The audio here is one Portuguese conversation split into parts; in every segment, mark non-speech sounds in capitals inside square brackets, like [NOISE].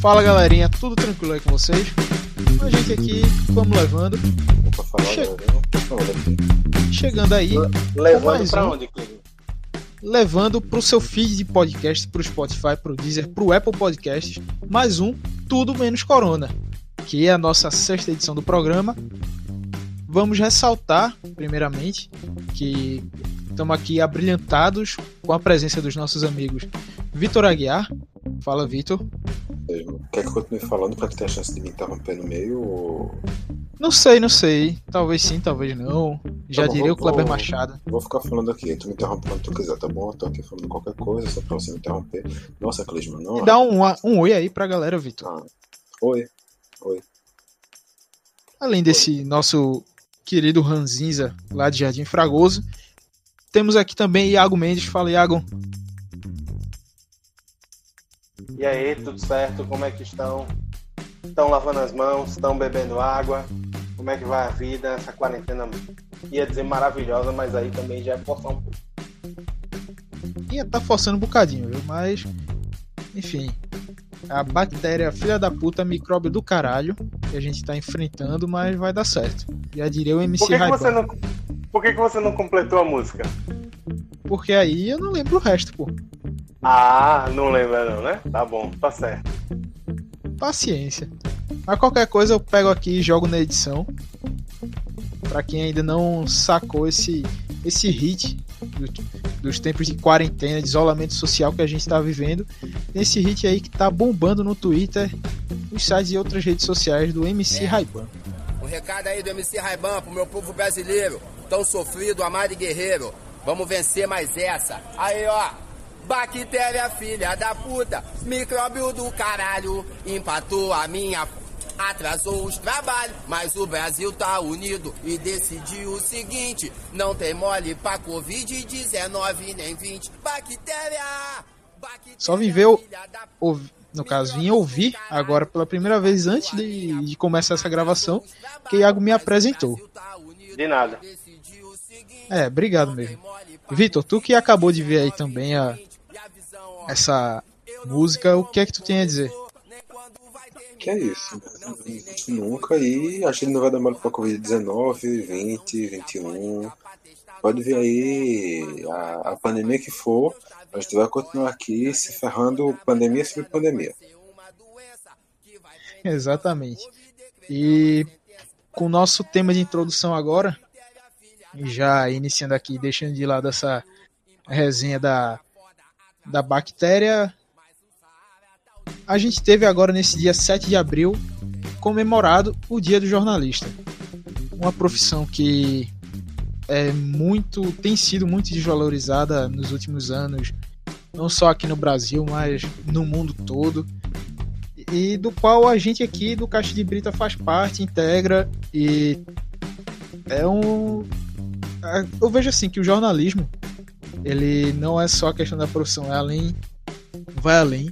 Fala galerinha, tudo tranquilo aí com vocês? A gente aqui, vamos levando. Opa, falar, Che-. Chegando aí, Levando pra um. onde, Cleber? levando pro seu feed de podcast, pro Spotify, pro Deezer, pro Apple Podcasts, mais um Tudo Menos Corona, que é a nossa sexta edição do programa. Vamos ressaltar, primeiramente, que estamos aqui abrilhantados com a presença dos nossos amigos Vitor Aguiar. Fala, Vitor. Mesmo. Quer que eu continue falando pra tu ter a chance de me interromper no meio? Ou... Não sei, não sei. Talvez sim, talvez não. Já Tá bom, diria o Kleber vou- Machado. Vou ficar falando aqui, tu me interrompe quando tu quiser, tá bom? Eu tô aqui falando qualquer coisa, só pra você me interromper. Nossa, Clisma, não. Dá um, um oi aí pra galera, Vitor. Ah. Oi. Oi. Além desse nosso querido Ranzinza, lá de Jardim Fragoso, temos aqui também Iago Mendes. Fala, Iago. E aí, tudo certo? Como é que estão? Estão lavando as mãos? Estão bebendo água? Como é que vai a vida? Essa quarentena ia dizer maravilhosa, mas aí também já é forçar um pouco. Ia tá forçando um bocadinho, viu? Mas, enfim. A bactéria filha da puta, micróbio do caralho, que a gente tá enfrentando, mas vai dar certo. Já diria o MC Por que, que você não. Por que, que você não completou a música? Porque aí eu não lembro o resto, pô. Ah, não lembra não, né? Tá bom, tá certo. Paciência. Mas qualquer coisa eu pego aqui e jogo na edição. Pra quem ainda não sacou esse, esse hit do- dos tempos de quarentena, de isolamento social que a gente tá vivendo. Esse hit aí que tá bombando no Twitter, nos sites e outras redes sociais do MC Raiban. Um recado aí do MC Raiban pro meu povo brasileiro, tão sofrido, amado e guerreiro. Vamos vencer mais essa. Aí, ó. Bactéria, filha da puta, micróbio do caralho, empatou a minha. Atrasou os trabalhos, mas o Brasil tá unido e decidiu o seguinte: não tem mole pra Covid-19 nem 20. Bactéria! bactéria Só vim ver o- filha da Ouvi- no caso, vim ouvir agora pela primeira vez antes de, de começar essa gravação, que Iago me apresentou. De nada. É, obrigado mesmo. Vitor, tu que acabou de ver aí também a, essa música, o que é que tu tem a dizer? Que é isso? né? Nunca e a gente não vai dar mole pra Covid-19, 20, 21. Pode vir aí a, a pandemia que for, a gente vai continuar aqui se ferrando pandemia sobre pandemia. Exatamente. E com o nosso tema de introdução agora, já iniciando aqui, deixando de lado essa resenha da, da bactéria, a gente teve agora nesse dia 7 de abril comemorado o Dia do Jornalista. Uma profissão que é muito tem sido muito desvalorizada nos últimos anos, não só aqui no Brasil, mas no mundo todo e do qual a gente aqui do Caixa de Brita faz parte, integra e é um é, eu vejo assim que o jornalismo ele não é só a questão da profissão, é além vai além,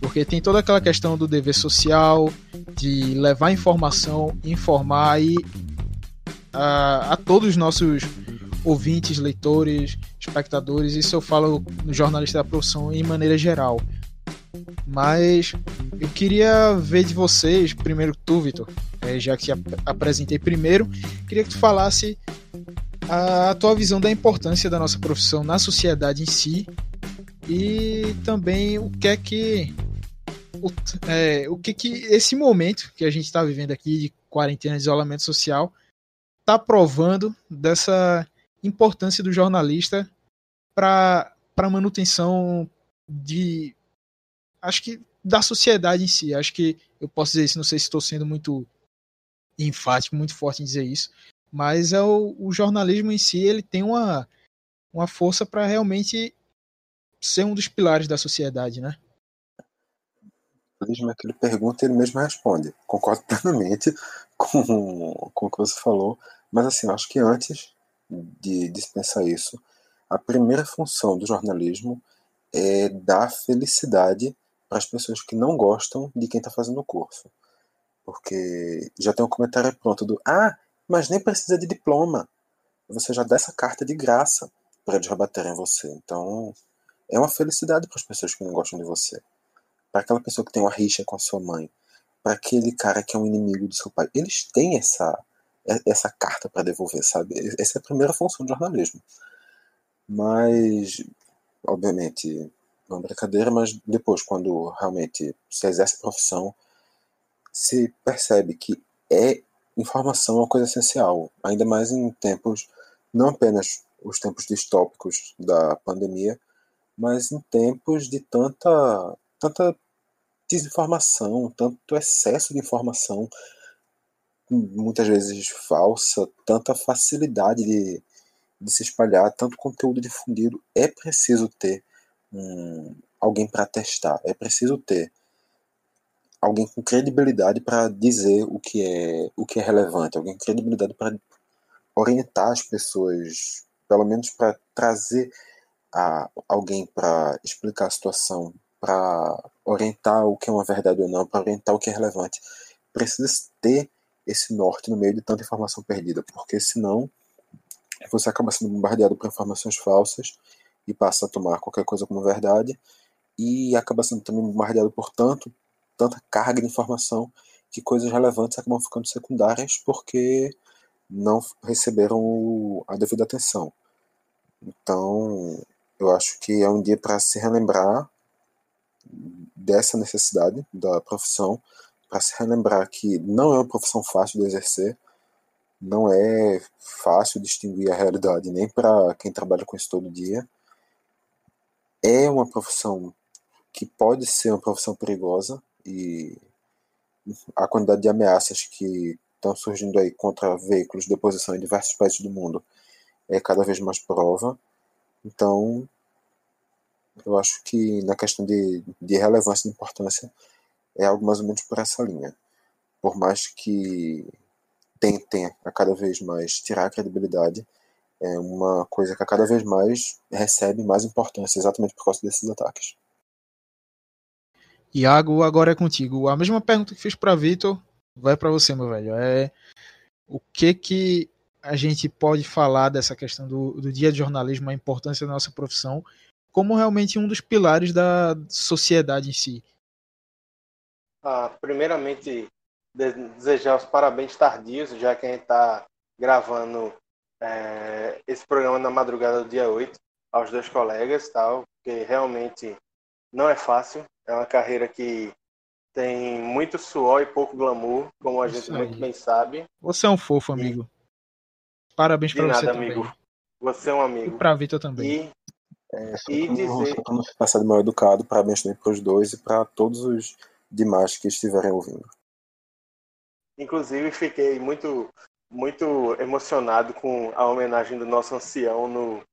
porque tem toda aquela questão do dever social, de levar informação, informar aí a, a todos os nossos ouvintes, leitores, espectadores, isso eu falo no jornalista da profissão em maneira geral. Mas eu queria ver de vocês, primeiro tu, Vitor, eh, já que ap- apresentei primeiro, queria que tu falasse a tua visão da importância da nossa profissão na sociedade em si e também o que é que o, é, o que que esse momento que a gente está vivendo aqui de quarentena, de isolamento social, está provando dessa importância do jornalista para a manutenção de acho que da sociedade em si. Acho que eu posso dizer isso, não sei se estou sendo muito enfático, muito forte em dizer isso, mas é o, o jornalismo em si, ele tem uma, uma força para realmente ser um dos pilares da sociedade, né? Mesmo que ele pergunta, ele mesmo responde. Concordo plenamente [LAUGHS] com, com o que você falou, mas assim, acho que antes de dispensar isso, a primeira função do jornalismo é dar felicidade para as pessoas que não gostam de quem está fazendo o curso. Porque já tem um comentário pronto do Ah, mas nem precisa de diploma. Você já dá essa carta de graça para eles rebaterem você. Então, é uma felicidade para as pessoas que não gostam de você. para aquela pessoa que tem uma rixa com a sua mãe, para aquele cara que é um inimigo do seu pai. Eles têm essa essa carta para devolver, sabe? Essa é a primeira função do jornalismo. Mas, obviamente, é uma brincadeira, mas depois, quando realmente se exerce a profissão, se percebe que é informação é uma coisa essencial, ainda mais em tempos, não apenas os tempos distópicos da pandemia, mas em tempos de tanta, tanta desinformação, tanto excesso de informação, muitas vezes falsa, tanta facilidade de, de se espalhar, tanto conteúdo difundido, é preciso ter um, alguém para testar, é preciso ter alguém com credibilidade para dizer o que é o que é relevante, alguém com credibilidade para orientar as pessoas, pelo menos para trazer a, alguém para explicar a situação, para orientar o que é uma verdade ou não, para orientar o que é relevante. Precisa ter esse norte no meio de tanta informação perdida, porque senão você acaba sendo bombardeado por informações falsas e passa a tomar qualquer coisa como verdade e acaba sendo também bombardeado por tanto, tanta carga de informação que coisas relevantes acabam ficando secundárias porque não receberam a devida atenção. Então, eu acho que é um dia para se relembrar dessa necessidade da profissão, para se relembrar que não é uma profissão fácil de exercer, não é fácil distinguir a realidade nem para quem trabalha com isso todo dia. É uma profissão que pode ser uma profissão perigosa e a quantidade de ameaças que estão surgindo aí contra veículos de oposição em diversos países do mundo é cada vez mais prova. Então, eu acho que na questão de, de relevância e importância é algo mais ou menos por essa linha. Por mais que tentem a cada vez mais tirar a credibilidade, é uma coisa que a cada vez mais recebe mais importância, exatamente por causa desses ataques. Iago, agora é contigo. A mesma pergunta que fiz para Vitor, vai para você, meu velho. É o que que a gente pode falar dessa questão do, do dia de jornalismo, a importância da nossa profissão, como realmente um dos pilares da sociedade em si? Ah, primeiramente, desejar os parabéns tardios, já que a gente está gravando é, esse programa na madrugada do dia 8, aos dois colegas, tal, porque realmente não é fácil, é uma carreira que tem muito suor e pouco glamour, como a Isso gente aí. muito bem sabe. Você é um fofo, amigo. E... Parabéns para você nada, amigo. também. Você é um amigo. E para Vitor também. E, é, e dizer... Só para não passar de mal educado, parabéns também para os dois e para todos os demais que estiverem ouvindo. Inclusive, fiquei muito, muito emocionado com a homenagem do nosso ancião no,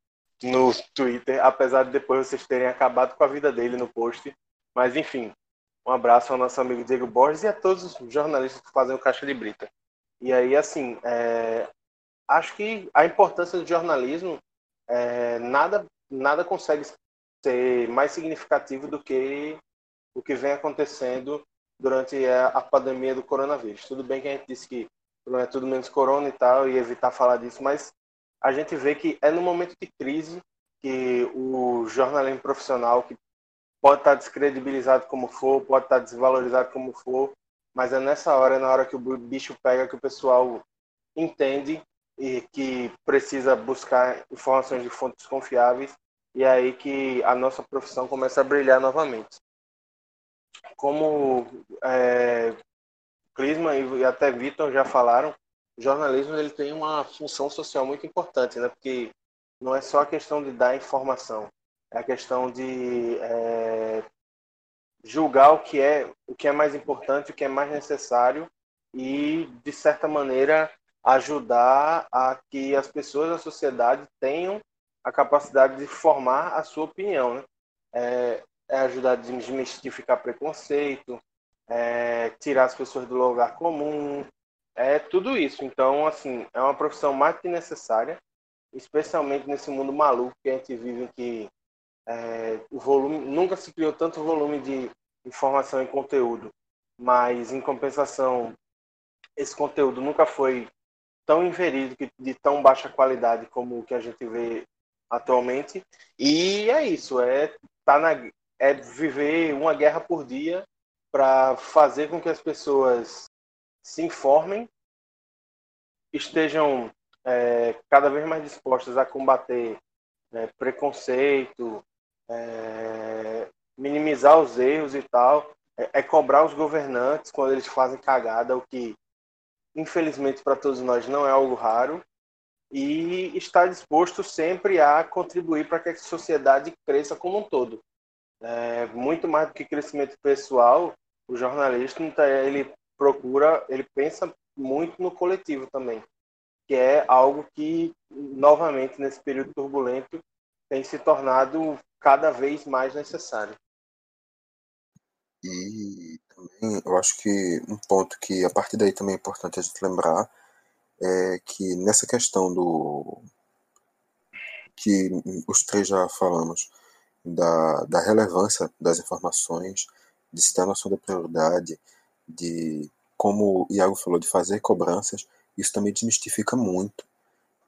no Twitter, apesar de depois vocês terem acabado com a vida dele no post. Mas, enfim, um abraço ao nosso amigo Diego Borges e a todos os jornalistas que fazem o Caixa de Brita. E aí, assim, é, acho que a importância do jornalismo, é, nada, nada consegue ser mais significativo do que o que vem acontecendo durante a pandemia do coronavírus. Tudo bem que a gente disse que não é tudo menos corona e tal, e evitar falar disso, mas a gente vê que é no momento de crise que o jornalismo profissional, que pode estar descredibilizado como for, pode estar desvalorizado como for, mas é nessa hora, é na hora que o bicho pega, que o pessoal entende e que precisa buscar informações de fontes confiáveis, e é aí que a nossa profissão começa a brilhar novamente. Como é, Clisma e até Vitor já falaram, o jornalismo ele tem uma função social muito importante, né? Porque não é só a questão de dar informação, é a questão de é, julgar o que é o que é mais importante, o que é mais necessário e de certa maneira ajudar a que as pessoas da sociedade tenham a capacidade de formar a sua opinião, né? É, é ajudar a desmistificar preconceito, é tirar as pessoas do lugar comum, é tudo isso. Então, assim, é uma profissão mais que necessária, especialmente nesse mundo maluco que a gente vive, em que é, o volume nunca se criou tanto volume de informação e conteúdo, mas em compensação esse conteúdo nunca foi tão inverídico de tão baixa qualidade como o que a gente vê atualmente. E é isso, é tá na é viver uma guerra por dia para fazer com que as pessoas se informem, estejam é, cada vez mais dispostas a combater é, preconceito, é, minimizar os erros e tal, é, é, cobrar os governantes quando eles fazem cagada, o que infelizmente para todos nós não é algo raro, e estar disposto sempre a contribuir para que a sociedade cresça como um todo. É, muito mais do que crescimento pessoal, o jornalista ele procura, ele pensa muito no coletivo também, que é algo que novamente nesse período turbulento tem se tornado cada vez mais necessário. E também eu acho que um ponto que a partir daí também é importante a gente lembrar é que nessa questão do que os três já falamos da, da relevância das informações, de se ter noção da prioridade, de como o Iago falou, de fazer cobranças, isso também desmistifica muito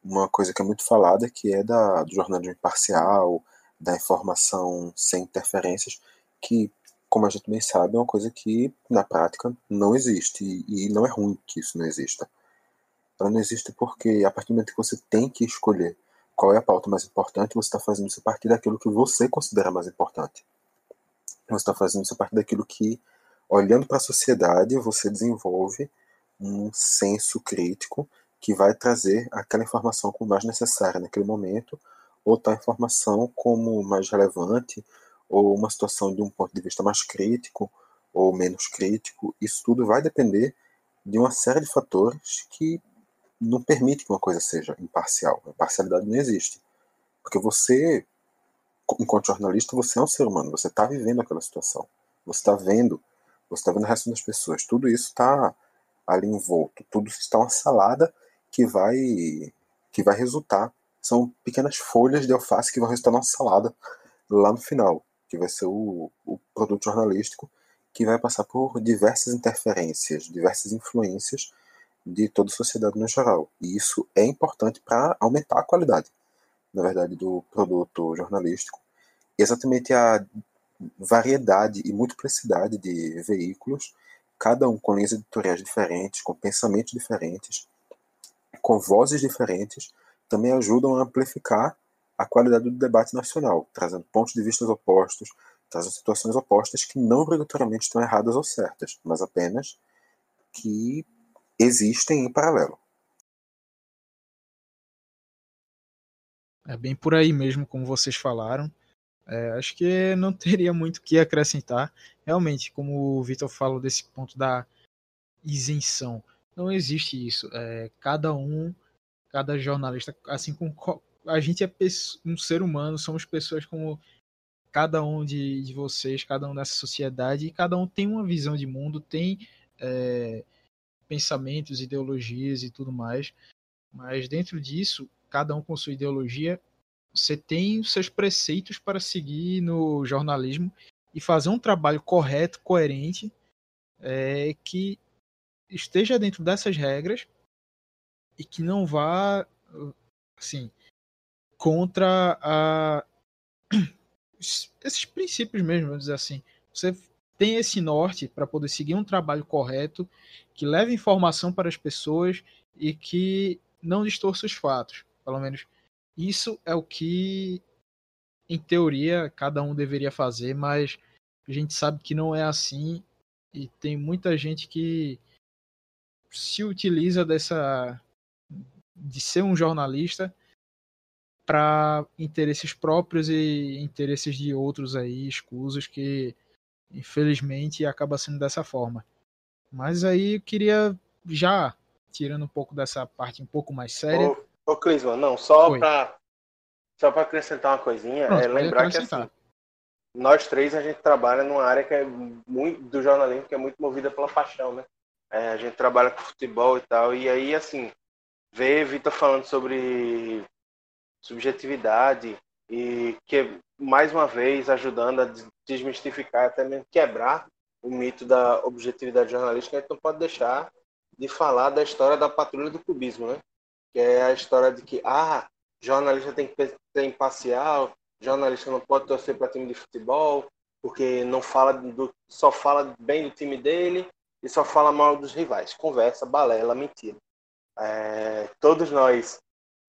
uma coisa que é muito falada, que é da, do jornalismo imparcial, da informação sem interferências, que, como a gente bem sabe, é uma coisa que, na prática, não existe, e, e não é ruim que isso não exista. Ela não existe porque, a partir do momento que você tem que escolher qual é a pauta mais importante, você está fazendo isso a partir daquilo que você considera mais importante. Você está fazendo isso a partir daquilo que, olhando para a sociedade, você desenvolve um senso crítico que vai trazer aquela informação como mais necessária naquele momento, ou tal informação como mais relevante, ou uma situação de um ponto de vista mais crítico ou menos crítico. Isso tudo vai depender de uma série de fatores que não permite que uma coisa seja imparcial. A imparcialidade não existe. Porque você, enquanto jornalista, você é um ser humano, você está vivendo aquela situação. Você está vendo, você está vendo a reação das pessoas. Tudo isso está ali envolto. Tudo está uma salada que vai que vai resultar. São pequenas folhas de alface que vão resultar numa salada lá no final, que vai ser o, o produto jornalístico que vai passar por diversas interferências, diversas influências de toda a sociedade no geral. E isso é importante para aumentar a qualidade, na verdade, do produto jornalístico. Exatamente a variedade e multiplicidade de veículos, cada um com linhas editoriais diferentes, com pensamentos diferentes, com vozes diferentes, também ajudam a amplificar a qualidade do debate nacional, trazendo pontos de vista opostos, trazendo situações opostas que não obrigatoriamente estão erradas ou certas, mas apenas que existem em paralelo. É bem por aí mesmo, como vocês falaram. É, acho que [LAUGHS] não teria muito o que acrescentar. Realmente, como o Vitor falou desse ponto da isenção, não existe isso. É, cada um, cada jornalista, assim como a gente é um ser humano, somos pessoas como cada um de, de vocês, cada um dessa sociedade, e cada um tem uma visão de mundo, tem é, pensamentos, ideologias e tudo mais. Mas dentro disso, cada um com sua ideologia, você tem seus preceitos para seguir no jornalismo e fazer um trabalho correto, coerente, é, que esteja dentro dessas regras e que não vá, assim, contra a [CLEARS THROAT] esses princípios mesmo, vamos dizer assim. Você tem esse norte para poder seguir um trabalho correto, que leve informação para as pessoas e que não distorça os fatos. Pelo menos isso é o que, em teoria, cada um deveria fazer, mas a gente sabe que não é assim e tem muita gente que se utiliza dessa de ser um jornalista para interesses próprios e interesses de outros aí escusos que Infelizmente acaba sendo dessa forma. Mas aí eu queria já tirando um pouco dessa parte um pouco mais séria. Ô, ô Clisman, não, só para só para acrescentar uma coisinha, Pronto, é lembrar que assim, nós três a gente trabalha numa área que é muito do jornalismo que é muito movida pela paixão, né? É, a gente trabalha com futebol e tal, e aí assim, ver Vitor falando sobre subjetividade e que mais uma vez ajudando a desmistificar, até mesmo quebrar o mito da objetividade jornalística, a gente não pode deixar de falar da história da patrulha do cubismo, né? Que é a história de que, ah, jornalista tem que ser imparcial, jornalista não pode torcer para time de futebol, porque não fala do, só fala bem do time dele e só fala mal dos rivais. Conversa, balela, mentira. É, todos nós,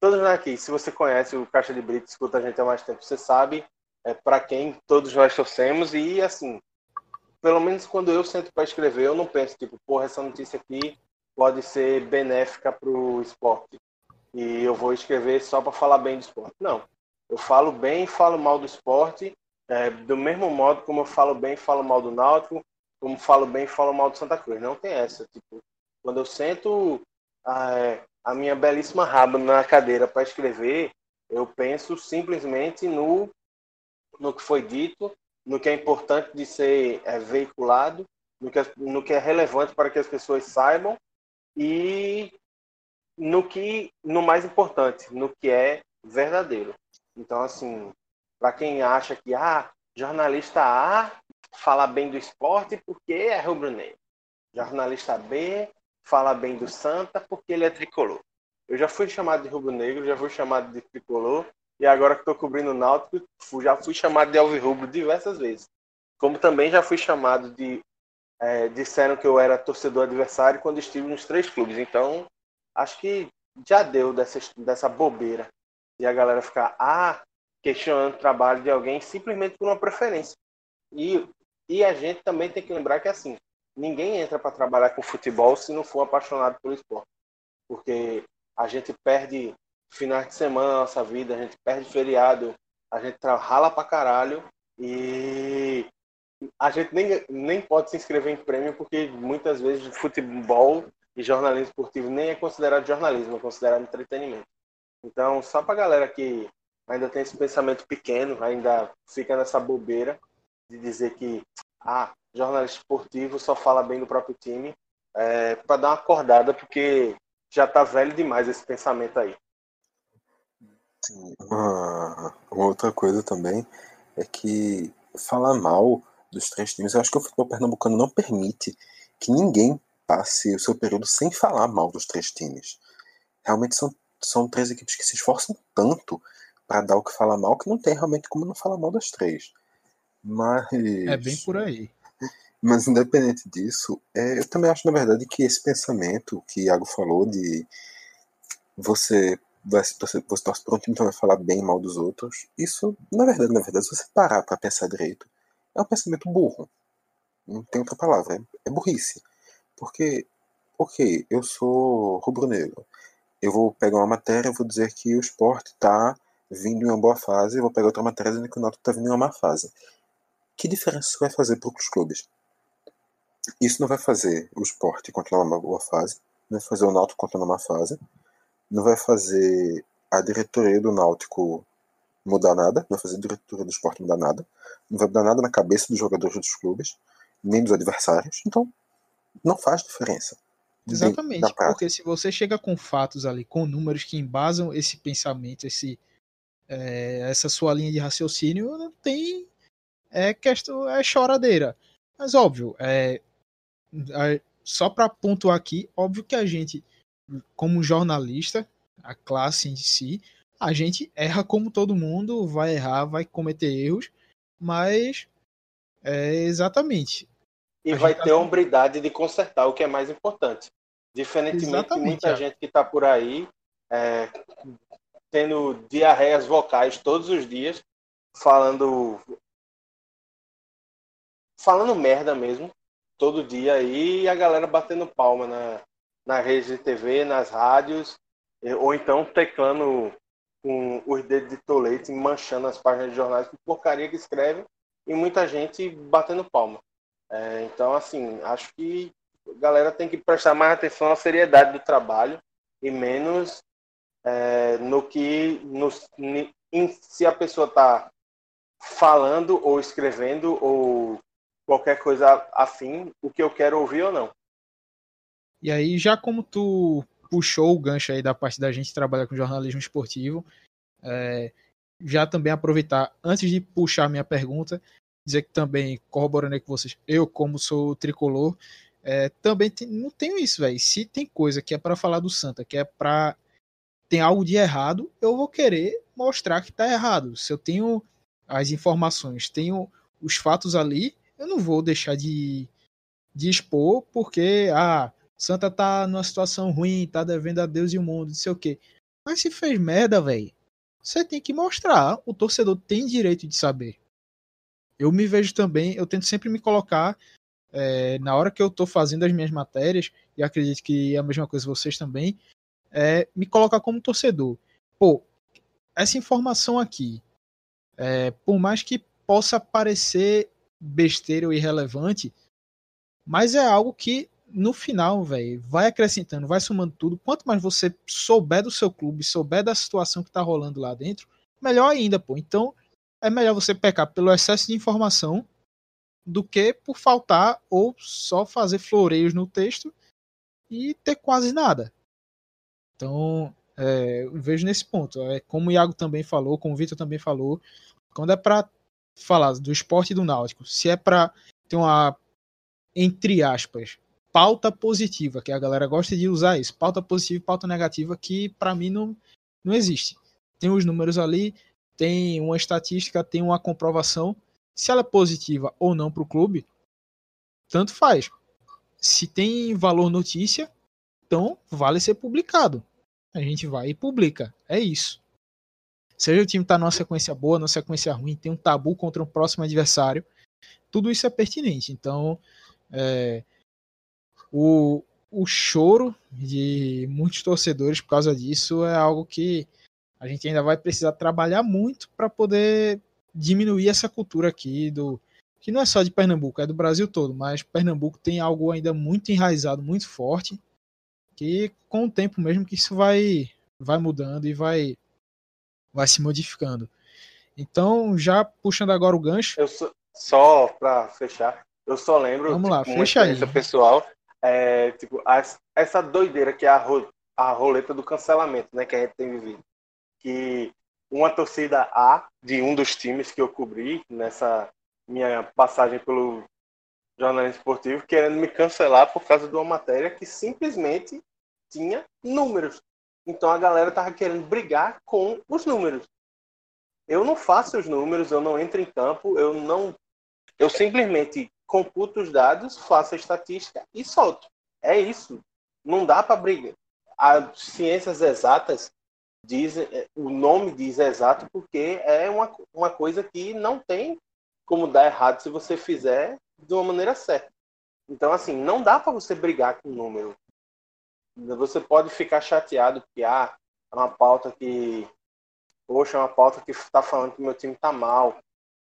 todos nós aqui, se você conhece o Caixa de Brito, escuta a gente há mais tempo, você sabe é, para quem todos nós torcemos e assim, pelo menos quando eu sento para escrever, eu não penso tipo, porra, essa notícia aqui pode ser benéfica para o esporte e eu vou escrever só para falar bem do esporte. Não, eu falo bem e falo mal do esporte é, do mesmo modo como eu falo bem e falo mal do Náutico, como falo bem e falo mal do Santa Cruz. Não tem essa. Tipo, quando eu sento a, a minha belíssima raba na cadeira para escrever, eu penso simplesmente no, no que foi dito, no que é importante de ser é, veiculado, no que, é, no que é relevante para que as pessoas saibam e no que no mais importante, no que é verdadeiro. Então, assim, para quem acha que ah, jornalista A fala bem do esporte porque é rubro-negro. Jornalista B fala bem do Santa porque ele é tricolor. Eu já fui chamado de rubro-negro, já fui chamado de tricolor e agora que estou cobrindo o Náutico, já fui chamado de alvirrubro diversas vezes. Como também já fui chamado de é, disseram que eu era torcedor adversário quando estive nos três clubes. Então, acho que já deu dessa, dessa bobeira. E a galera ficar, ah, questionando o trabalho de alguém simplesmente por uma preferência. E, e a gente também tem que lembrar que assim, ninguém entra para trabalhar com futebol se não for apaixonado pelo esporte. Porque a gente perde finais de semana na nossa vida, a gente perde feriado, a gente rala pra caralho e a gente nem, nem pode se inscrever em prêmio porque muitas vezes futebol e jornalismo esportivo nem é considerado jornalismo, é considerado entretenimento. Então, só pra galera que ainda tem esse pensamento pequeno, ainda fica nessa bobeira de dizer que ah, jornalista esportivo só fala bem do próprio time, é, para dar uma acordada, porque já está velho demais esse pensamento aí. Sim, uma, uma, outra coisa também é que falar mal dos três times, eu acho que o futebol pernambucano não permite que ninguém passe o seu período sem falar mal dos três times. Realmente são, são três equipes que se esforçam tanto para dar o que fala mal, que não tem realmente como não falar mal das três. Mas. É bem por aí. Mas independente disso, é, eu também acho, na verdade, que esse pensamento que Iago falou de você vai você, você torce por um time, então vai falar bem mal dos outros, isso, na verdade, na verdade, se você parar para pensar direito, é um pensamento burro. Não tem outra palavra, é, é burrice. Porque, ok, eu sou rubro-negro. Eu vou pegar uma matéria, e vou dizer que o esporte está vindo em uma boa fase, vou pegar outra matéria dizendo que o Náutico está vindo em uma má fase. Que diferença isso vai fazer para os clubes? Isso não vai fazer o esporte continuar uma boa fase, não vai fazer o Náutico continuar uma má fase, não vai fazer a diretoria do Náutico mudar nada, não vai fazer a diretoria do esporte mudar nada, não vai mudar nada na cabeça dos jogadores dos clubes, nem dos adversários, então não faz diferença. Exatamente, porque se você chega com fatos ali, com números que embasam esse pensamento, esse, é, essa sua linha de raciocínio não tem é questão é choradeira mas óbvio é, é só para pontuar aqui óbvio que a gente como jornalista a classe em si a gente erra como todo mundo vai errar vai cometer erros mas é exatamente e vai ter tá... a hombridade de consertar o que é mais importante diferentemente de muita é. gente que está por aí é, tendo diarreias vocais todos os dias, falando falando merda mesmo, todo dia aí, e a galera batendo palma na, na rede de TV, nas rádios, ou então teclando com os dedos de tolete, manchando as páginas de jornais com porcaria que escreve, e muita gente batendo palma. É, então, assim, acho que a galera tem que prestar mais atenção à seriedade do trabalho e menos é, no que no, em, se a pessoa está falando ou escrevendo ou qualquer coisa afim, o que eu quero ouvir ou não. E aí, já como tu puxou o gancho aí da parte da gente trabalhar com jornalismo esportivo, é, já também aproveitar, antes de puxar minha pergunta, dizer que também, corroborando aí com vocês, eu, como sou tricolor, é, também tem, não tenho isso, velho. Se tem coisa que é para falar do Santa, que é para tem algo de errado, eu vou querer mostrar que está errado. Se eu tenho as informações, tenho os fatos ali, eu não vou deixar de, de expor porque ah, Santa tá numa situação ruim, tá devendo a Deus e o mundo, não sei o quê. Mas se fez merda, velho, você tem que mostrar. O torcedor tem direito de saber. Eu me vejo também, eu tento sempre me colocar é, na hora que eu tô fazendo as minhas matérias, e acredito que é a mesma coisa vocês também, é me colocar como torcedor. Pô, essa informação aqui, é, por mais que possa parecer besteira ou irrelevante, mas é algo que no final, velho, vai acrescentando, vai somando tudo. Quanto mais você souber do seu clube, souber da situação que tá rolando lá dentro, melhor ainda, pô. Então, é melhor você pecar pelo excesso de informação do que por faltar ou só fazer floreios no texto e ter quase nada. Então, é, vejo nesse ponto. É, como o Iago também falou, como o Vitor também falou, quando é para falar do esporte do Náutico, se é para ter uma, entre aspas, pauta positiva, que a galera gosta de usar isso, pauta positiva e pauta negativa, que para mim não, não existe. Tem os números ali, tem uma estatística, tem uma comprovação. Se ela é positiva ou não para o clube, tanto faz. Se tem valor notícia, então vale ser publicado. A gente vai e publica. É isso. Seja o time está numa sequência boa, numa sequência ruim, tem um tabu contra um próximo adversário, tudo isso é pertinente. Então, é, o, o choro de muitos torcedores por causa disso é algo que a gente ainda vai precisar trabalhar muito para poder diminuir essa cultura aqui do que não é só de Pernambuco, é do Brasil todo, mas Pernambuco tem algo ainda muito enraizado, muito forte, que com o tempo mesmo que isso vai vai mudando e vai vai se modificando. Então, já puxando agora o gancho. Só, só para fechar, eu só lembro Vamos lá, tipo, fecha aí. pessoal é, tipo, essa doideira que é a, ro, a roleta do cancelamento, né, que a gente tem vivido. Que uma torcida A de um dos times que eu cobri nessa minha passagem pelo jornalismo esportivo querendo me cancelar por causa de uma matéria que simplesmente tinha números. Então a galera tava querendo brigar com os números. Eu não faço os números, eu não entro em campo, eu não eu simplesmente computo os dados, faço a estatística e solto. É isso. Não dá para brigar. As ciências exatas dizem, o nome diz exato porque é uma, uma coisa que não tem como dar errado se você fizer de uma maneira certa. Então, assim, não dá para você brigar com o número. Você pode ficar chateado porque ah, é uma pauta que. Poxa, é uma pauta que está falando que meu time está mal.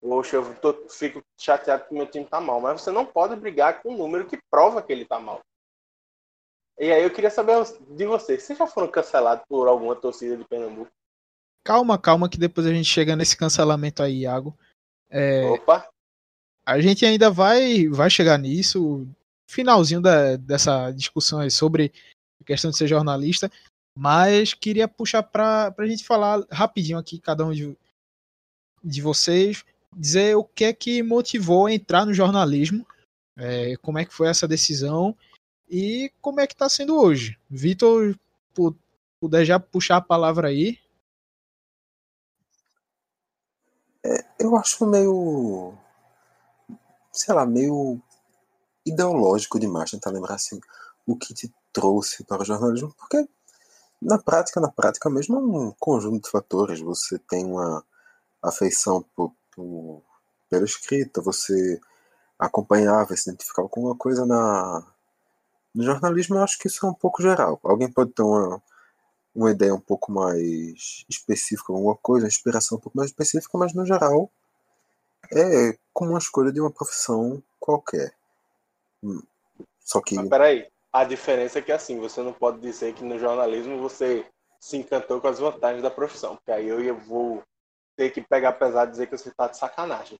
Poxa, eu tô, fico chateado que meu time tá mal. Mas você não pode brigar com um número que prova que ele tá mal. E aí eu queria saber de vocês, vocês já foram cancelados por alguma torcida de Pernambuco? Calma, calma, que depois a gente chega nesse cancelamento aí, Iago. É, Opa! A gente ainda vai, vai chegar nisso. Finalzinho da, dessa discussão aí sobre a questão de ser jornalista. Mas queria puxar para a gente falar rapidinho aqui, cada um de, de vocês, dizer o que é que motivou a entrar no jornalismo, é, como é que foi essa decisão e como é que está sendo hoje. Vitor, puder já puxar a palavra aí. É, eu acho meio, sei lá, meio ideológico demais tentar lembrar assim, o que te trouxe para o jornalismo, porque na prática, na prática mesmo é um conjunto de fatores. Você tem uma afeição por, por, pela escrita, você acompanhava, se identificava com uma coisa na, no jornalismo, eu acho que isso é um pouco geral. Alguém pode ter uma, uma ideia um pouco mais específica, alguma coisa, uma inspiração um pouco mais específica, mas no geral é como uma escolha de uma profissão qualquer. Hum, só que. Mas peraí, a diferença é que assim, você não pode dizer que no jornalismo você se encantou com as vantagens da profissão, porque aí eu vou ter que pegar pesado e dizer que você tá de sacanagem.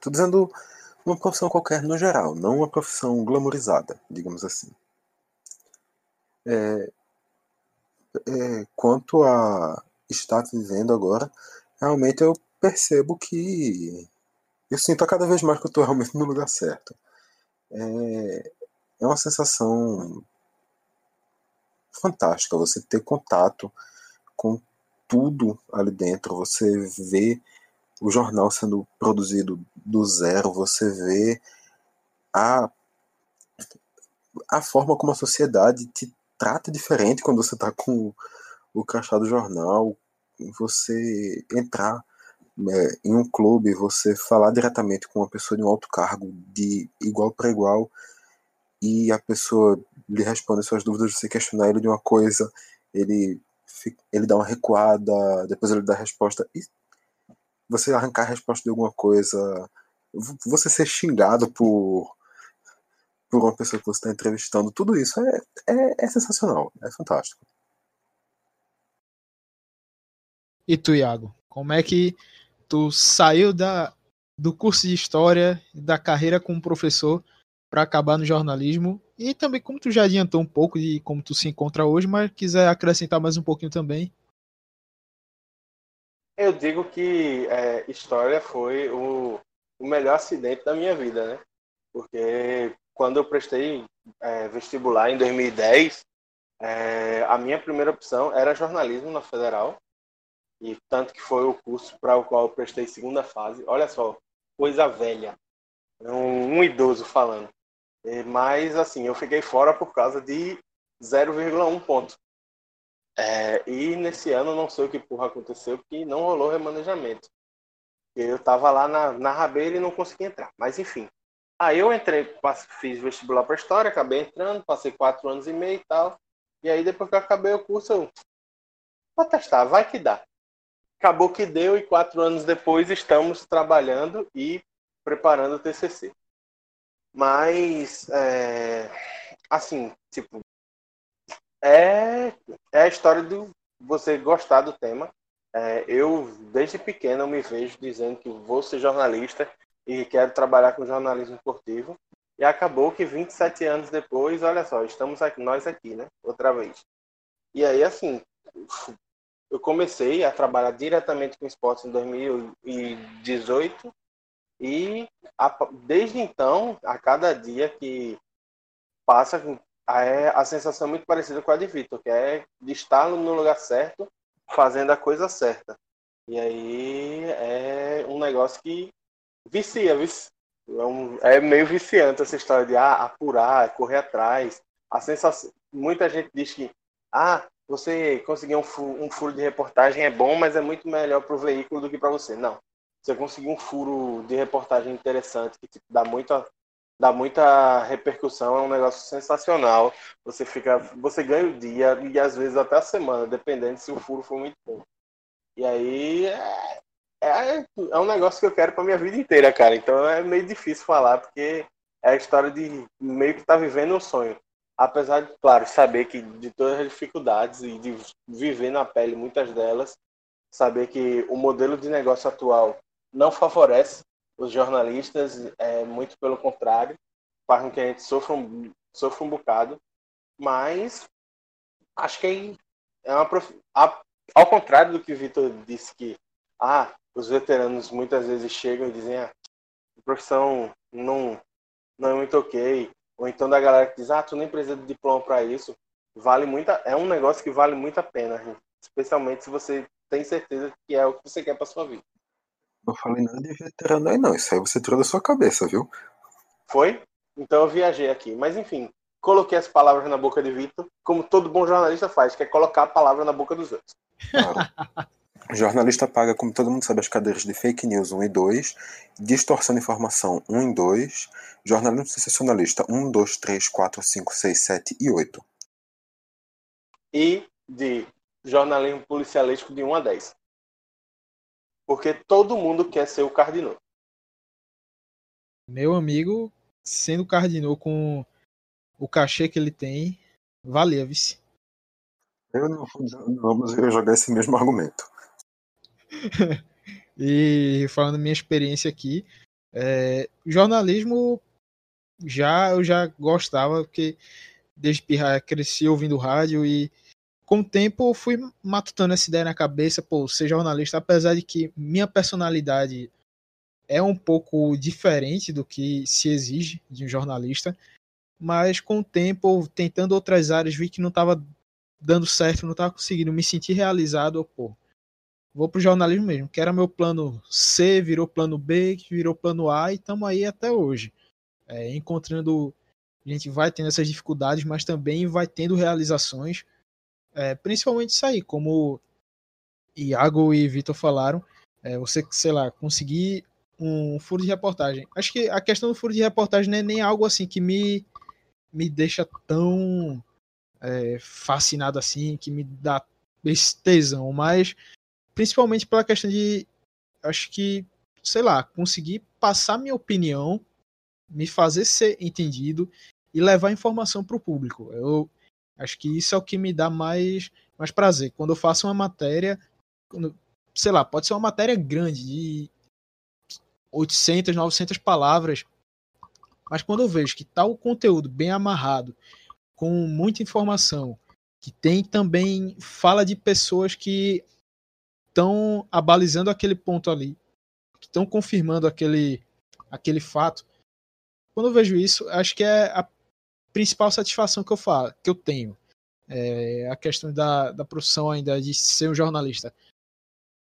Tô dizendo uma profissão qualquer no geral, não uma profissão glamorizada, digamos assim. É, é, quanto a estar vivendo agora, realmente eu percebo que eu sinto a cada vez mais que eu estou realmente no lugar certo. É, é uma sensação fantástica você ter contato com tudo ali dentro, você vê o jornal sendo produzido do zero, você vê a, a forma como a sociedade te trata diferente quando você está com o crachá do jornal, você entrar é, em um clube, você falar diretamente com uma pessoa de um alto cargo, de igual para igual, e a pessoa lhe responde suas dúvidas, você questionar ele de uma coisa, ele, ele dá uma recuada, depois ele dá a resposta, e você arrancar a resposta de alguma coisa, você ser xingado por, por uma pessoa que você está entrevistando, tudo isso é, é, é sensacional, é fantástico. E tu, Iago, como é que tu saiu da, do curso de história, da carreira como professor, para acabar no jornalismo? E também como tu já adiantou um pouco de como tu se encontra hoje, mas quiser acrescentar mais um pouquinho também. Eu digo que é, história foi o, o melhor acidente da minha vida, né? Porque quando eu prestei é, vestibular em 2010, é, a minha primeira opção era jornalismo na Federal e tanto que foi o curso para o qual eu prestei segunda fase. Olha só, coisa velha. Um, um idoso falando. Mas, assim, eu fiquei fora por causa de 0,1 ponto. É, e nesse ano, não sei o que porra aconteceu, porque não rolou remanejamento. Eu estava lá na, na rabeira e não consegui entrar. Mas, enfim. Aí eu entrei, fiz vestibular para História, acabei entrando, passei quatro anos e meio e tal. E aí, depois que eu acabei o curso, eu vou testar, vai que dá acabou que deu e quatro anos depois estamos trabalhando e preparando o TCC. Mas, é, assim, tipo, é, é a história do você gostar do tema. É, eu, desde pequeno, me vejo dizendo que vou ser jornalista e quero trabalhar com jornalismo esportivo. E acabou que 27 anos depois, olha só, estamos aqui, nós aqui, né? Outra vez. E aí, assim, eu comecei a trabalhar diretamente com esportes em 2018 e a, desde então, a cada dia que passa, é a sensação é muito parecida com a de Vitor, que é de estar no lugar certo, fazendo a coisa certa. E aí é um negócio que vicia, vicia. É, um, é meio viciante essa história de ah, apurar, correr atrás. A sensação, muita gente diz que ah, você conseguir um, um furo de reportagem é bom, mas é muito melhor para o veículo do que para você. Não. Você conseguir um furo de reportagem interessante, que tipo, dá, muita, dá muita repercussão, é um negócio sensacional. Você fica, você ganha o dia e às vezes até a semana, dependendo se o furo for muito bom. E aí é, é, é um negócio que eu quero para minha vida inteira, cara. Então é meio difícil falar, porque é a história de meio que tá vivendo um sonho apesar de, claro, saber que de todas as dificuldades e de viver na pele muitas delas, saber que o modelo de negócio atual não favorece os jornalistas, é muito pelo contrário, faz com que a gente sofra um, sofra um bocado, mas acho que é uma prof... ao contrário do que o Vitor disse que ah, os veteranos muitas vezes chegam e dizem ah, a profissão não, não é muito ok, ou então da galera que diz, ah, tu nem precisa de diploma para isso. Vale muita, é um negócio que vale muito a pena, especialmente se você tem certeza que é o que você quer para sua vida. Não falei nada de veterano aí não, isso aí você tirou da sua cabeça, viu? Foi? Então eu viajei aqui. Mas enfim, coloquei as palavras na boca de Vitor, como todo bom jornalista faz, que é colocar a palavra na boca dos outros. Claro. [LAUGHS] Jornalista paga, como todo mundo sabe, as cadeiras de fake news 1 e 2, distorção de informação 1 e 2, jornalismo sensacionalista 1, 2, 3, 4, 5, 6, 7 e 8. E de jornalismo policialístico de 1 a 10. Porque todo mundo quer ser o Cardinô. Meu amigo, sendo Cardinô com o cachê que ele tem, valeu, vice. Eu não vou mas eu ia jogar esse mesmo argumento. [LAUGHS] e falando minha experiência aqui, é, jornalismo já eu já gostava, porque desde pirraia cresci ouvindo rádio e com o tempo eu fui matutando essa ideia na cabeça, pô, ser jornalista, apesar de que minha personalidade é um pouco diferente do que se exige de um jornalista, mas com o tempo, tentando outras áreas, vi que não estava dando certo, não estava conseguindo me sentir realizado, pô, vou pro jornalismo mesmo, que era meu plano C, virou plano B, que virou plano A e estamos aí até hoje. É, encontrando, a gente vai tendo essas dificuldades, mas também vai tendo realizações, é, principalmente isso aí, como Iago e Vitor falaram, é, você, sei lá, conseguir um furo de reportagem. Acho que a questão do furo de reportagem não é nem algo assim que me, me deixa tão é, fascinado assim, que me dá esse tesão, mas principalmente pela questão de, acho que, sei lá, conseguir passar minha opinião, me fazer ser entendido e levar informação para o público. Eu acho que isso é o que me dá mais, mais prazer. Quando eu faço uma matéria, quando, sei lá, pode ser uma matéria grande, de 800, 900 palavras, mas quando eu vejo que está o conteúdo bem amarrado, com muita informação, que tem também fala de pessoas que estão abalizando aquele ponto ali, que estão confirmando aquele, aquele fato. Quando eu vejo isso, acho que é a principal satisfação que eu falo, que eu tenho. É a questão da, da profissão ainda de ser um jornalista.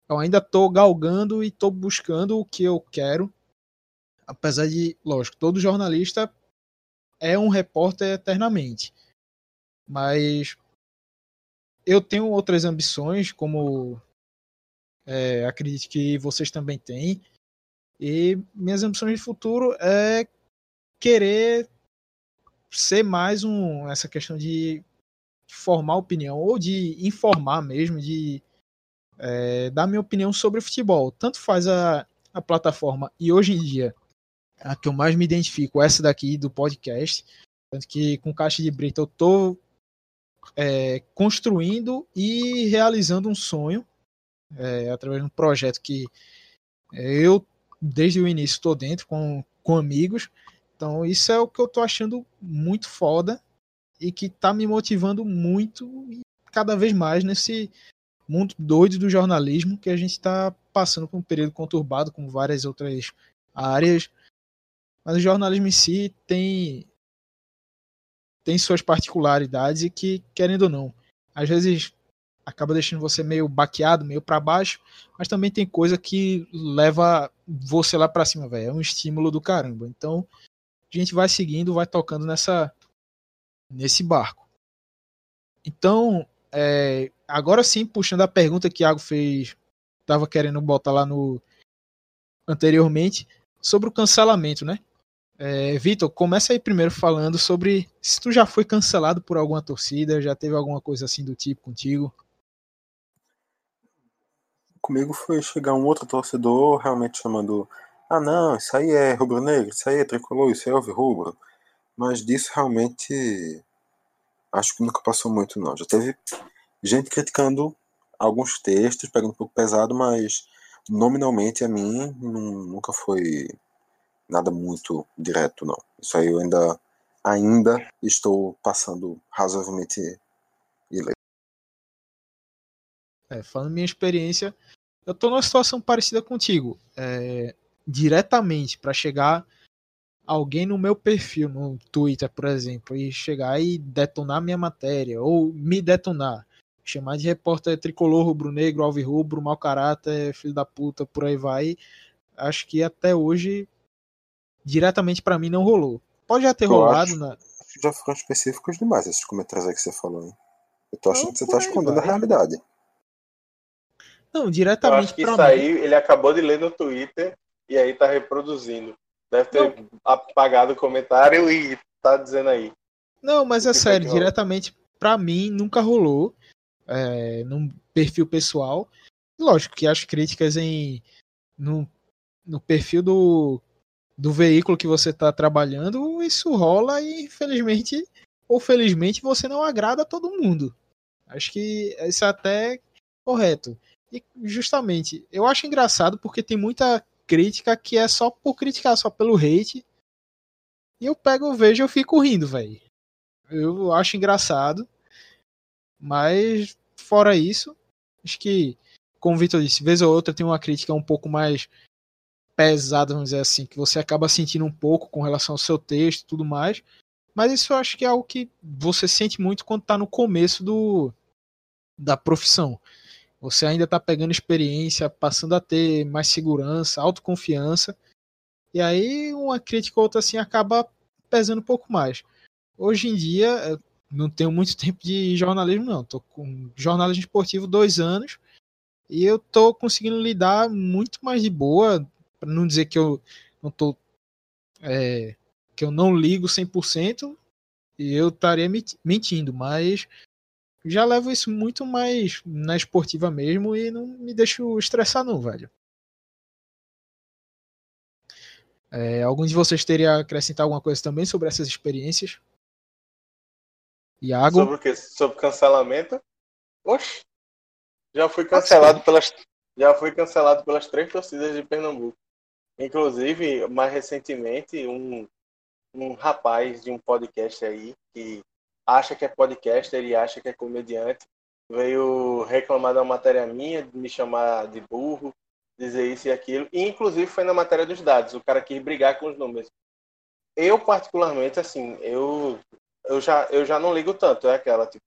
Eu ainda estou galgando e estou buscando o que eu quero. Apesar de, lógico, todo jornalista é um repórter eternamente. Mas eu tenho outras ambições, como é, acredito que vocês também têm. E minhas ambições de futuro é querer ser mais um essa questão de formar opinião ou de informar mesmo, de é, dar minha opinião sobre o futebol. Tanto faz a, a plataforma e hoje em dia a que eu mais me identifico, essa daqui do podcast. Tanto que com Caixa de Brita eu tô é, construindo e realizando um sonho é, através de um projeto que eu desde o início estou dentro com, com amigos. Então isso é o que eu tô achando muito foda e que tá me motivando muito cada vez mais nesse mundo doido do jornalismo que a gente está passando por um período conturbado com várias outras áreas. Mas o jornalismo em si tem tem suas particularidades e que, querendo ou não, às vezes acaba deixando você meio baqueado, meio para baixo, mas também tem coisa que leva você lá para cima, velho. É um estímulo do caramba. Então, a gente vai seguindo, vai tocando nessa nesse barco. Então, é, agora sim, puxando a pergunta que o Iago fez, estava querendo botar lá no anteriormente, sobre o cancelamento, né? É, Vitor, começa aí primeiro falando sobre se tu já foi cancelado por alguma torcida, já teve alguma coisa assim do tipo contigo? Comigo foi chegar um outro torcedor realmente chamando ah não, isso aí é rubro-negro, isso aí é tricolor, isso aí é rubro. Mas disso realmente acho que nunca passou muito não. Já teve gente criticando alguns textos, pegando um pouco pesado, mas nominalmente a mim nunca foi nada muito direto, não. Isso aí eu ainda, ainda estou passando razoavelmente ileso. É, falando minha experiência, eu estou numa situação parecida contigo. É, diretamente para chegar alguém no meu perfil, no Twitter, por exemplo, e chegar e detonar minha matéria, ou me detonar. Chamar de repórter tricolor, rubro-negro, alvirrubro, mau caráter, filho da puta, por aí vai. Acho que até hoje diretamente para mim não rolou. Pode já ter eu rolado acho, na. Já foram específicos demais esses comentários aí que você falou, hein? Eu tô achando não, que você tá escondendo vai. a realidade. Não, diretamente. Eu acho que isso mim... aí ele acabou de ler no Twitter e aí tá reproduzindo. Deve ter não. apagado o comentário e tá dizendo aí. Não, mas é sério, diretamente para mim nunca rolou. É, num perfil pessoal. Lógico que as críticas em no, no perfil do do veículo que você está trabalhando, isso rola e infelizmente ou felizmente você não agrada a todo mundo. Acho que isso é até correto. E justamente, eu acho engraçado porque tem muita crítica que é só por criticar, só pelo hate. E eu pego, eu vejo, eu fico rindo, velho. Eu acho engraçado. Mas fora isso, acho que, como o Vitor disse, vez ou outra tem uma crítica um pouco mais pesada, vamos dizer assim, que você acaba sentindo um pouco com relação ao seu texto e tudo mais. Mas isso eu acho que é algo que você sente muito quando está no começo do, da profissão. Você ainda está pegando experiência, passando a ter mais segurança, autoconfiança. E aí uma crítica ou outra assim acaba pesando um pouco mais. Hoje em dia, não tenho muito [LAUGHS] tempo de jornalismo, não. Tô com jornalismo esportivo dois anos e eu tô conseguindo lidar muito mais de boa, para não dizer que eu não tô é, que eu não ligo 100% e eu estaria mentindo, mas já levo isso muito mais na esportiva mesmo e não me deixo estressar não, velho. É, algum de vocês teria a acrescentar alguma coisa também sobre essas experiências? Iago? Sobre o quê? Sobre cancelamento? Oxe, já fui cancelado pelas já fui cancelado pelas três torcidas de Pernambuco. Inclusive, mais recentemente, um, um rapaz de um podcast aí que acha que é podcaster e acha que é comediante, veio reclamar da matéria minha, me chamar de burro, dizer isso e aquilo, e inclusive foi na matéria dos dados, o cara quis brigar com os números. Eu, particularmente, assim, eu, eu, já, eu já não ligo tanto, é aquela, tipo,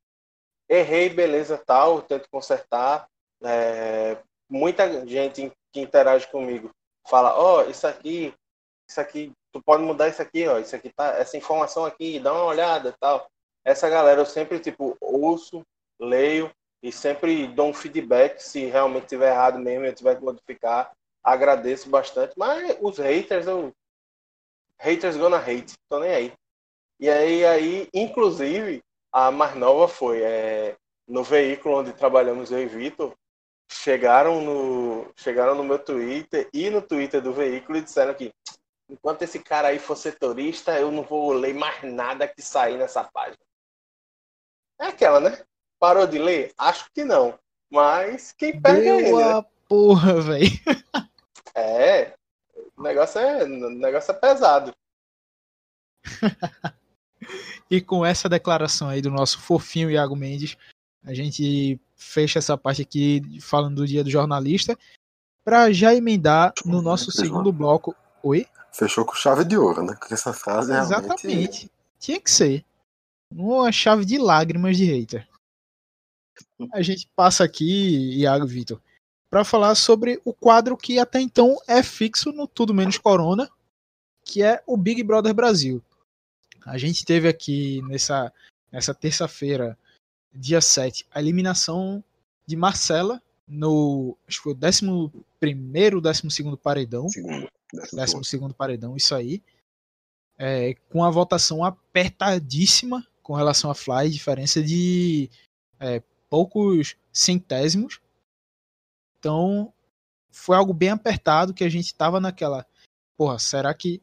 errei, beleza, tal, tento consertar, é, muita gente que interage comigo fala, ó, oh, isso aqui, isso aqui, tu pode mudar isso aqui, ó, isso aqui tá, essa informação aqui, dá uma olhada, tal essa galera eu sempre, tipo, ouço, leio e sempre dou um feedback se realmente tiver errado mesmo, eu tiver que modificar. Agradeço bastante, mas os haters, eu. Haters gonna hate, tô nem aí. E aí, aí inclusive, a mais nova foi é, no veículo onde trabalhamos eu e Vitor, chegaram no, chegaram no meu Twitter e no Twitter do veículo e disseram que enquanto esse cara aí for setorista, eu não vou ler mais nada que sair nessa página. É aquela, né? Parou de ler? Acho que não. Mas quem perde Deu ainda. A né? porra, velho. É. O negócio é, o negócio é pesado. [LAUGHS] e com essa declaração aí do nosso fofinho Iago Mendes, a gente fecha essa parte aqui falando do dia do jornalista para já emendar no nosso segundo bloco. Oi? Fechou com chave de ouro, né? Porque essa frase é Exatamente. Realmente... Tinha que ser uma chave de lágrimas de hater. A gente passa aqui, Iago Vitor, para falar sobre o quadro que até então é fixo no Tudo Menos Corona, que é o Big Brother Brasil. A gente teve aqui nessa, nessa terça-feira, dia 7, a eliminação de Marcela no acho que foi o 11 primeiro, 12 segundo paredão. Segundo, décimo segundo paredão, isso aí. É, com a votação apertadíssima com relação a Fly, diferença de é, poucos centésimos. Então, foi algo bem apertado que a gente tava naquela. Porra, será que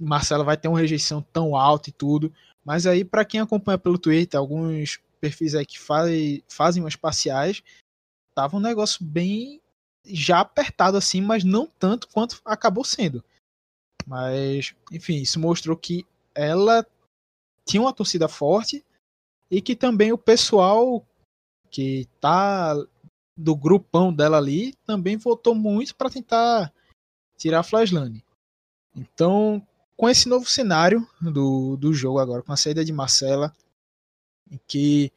Marcela vai ter uma rejeição tão alta e tudo? Mas aí, para quem acompanha pelo Twitter, alguns perfis aí que faz, fazem umas parciais, tava um negócio bem já apertado assim, mas não tanto quanto acabou sendo. Mas, enfim, isso mostrou que ela tinha uma torcida forte e que também o pessoal que tá do grupão dela ali também votou muito para tentar tirar a Flashland. Então, com esse novo cenário do, do jogo agora, com a saída de Marcela, que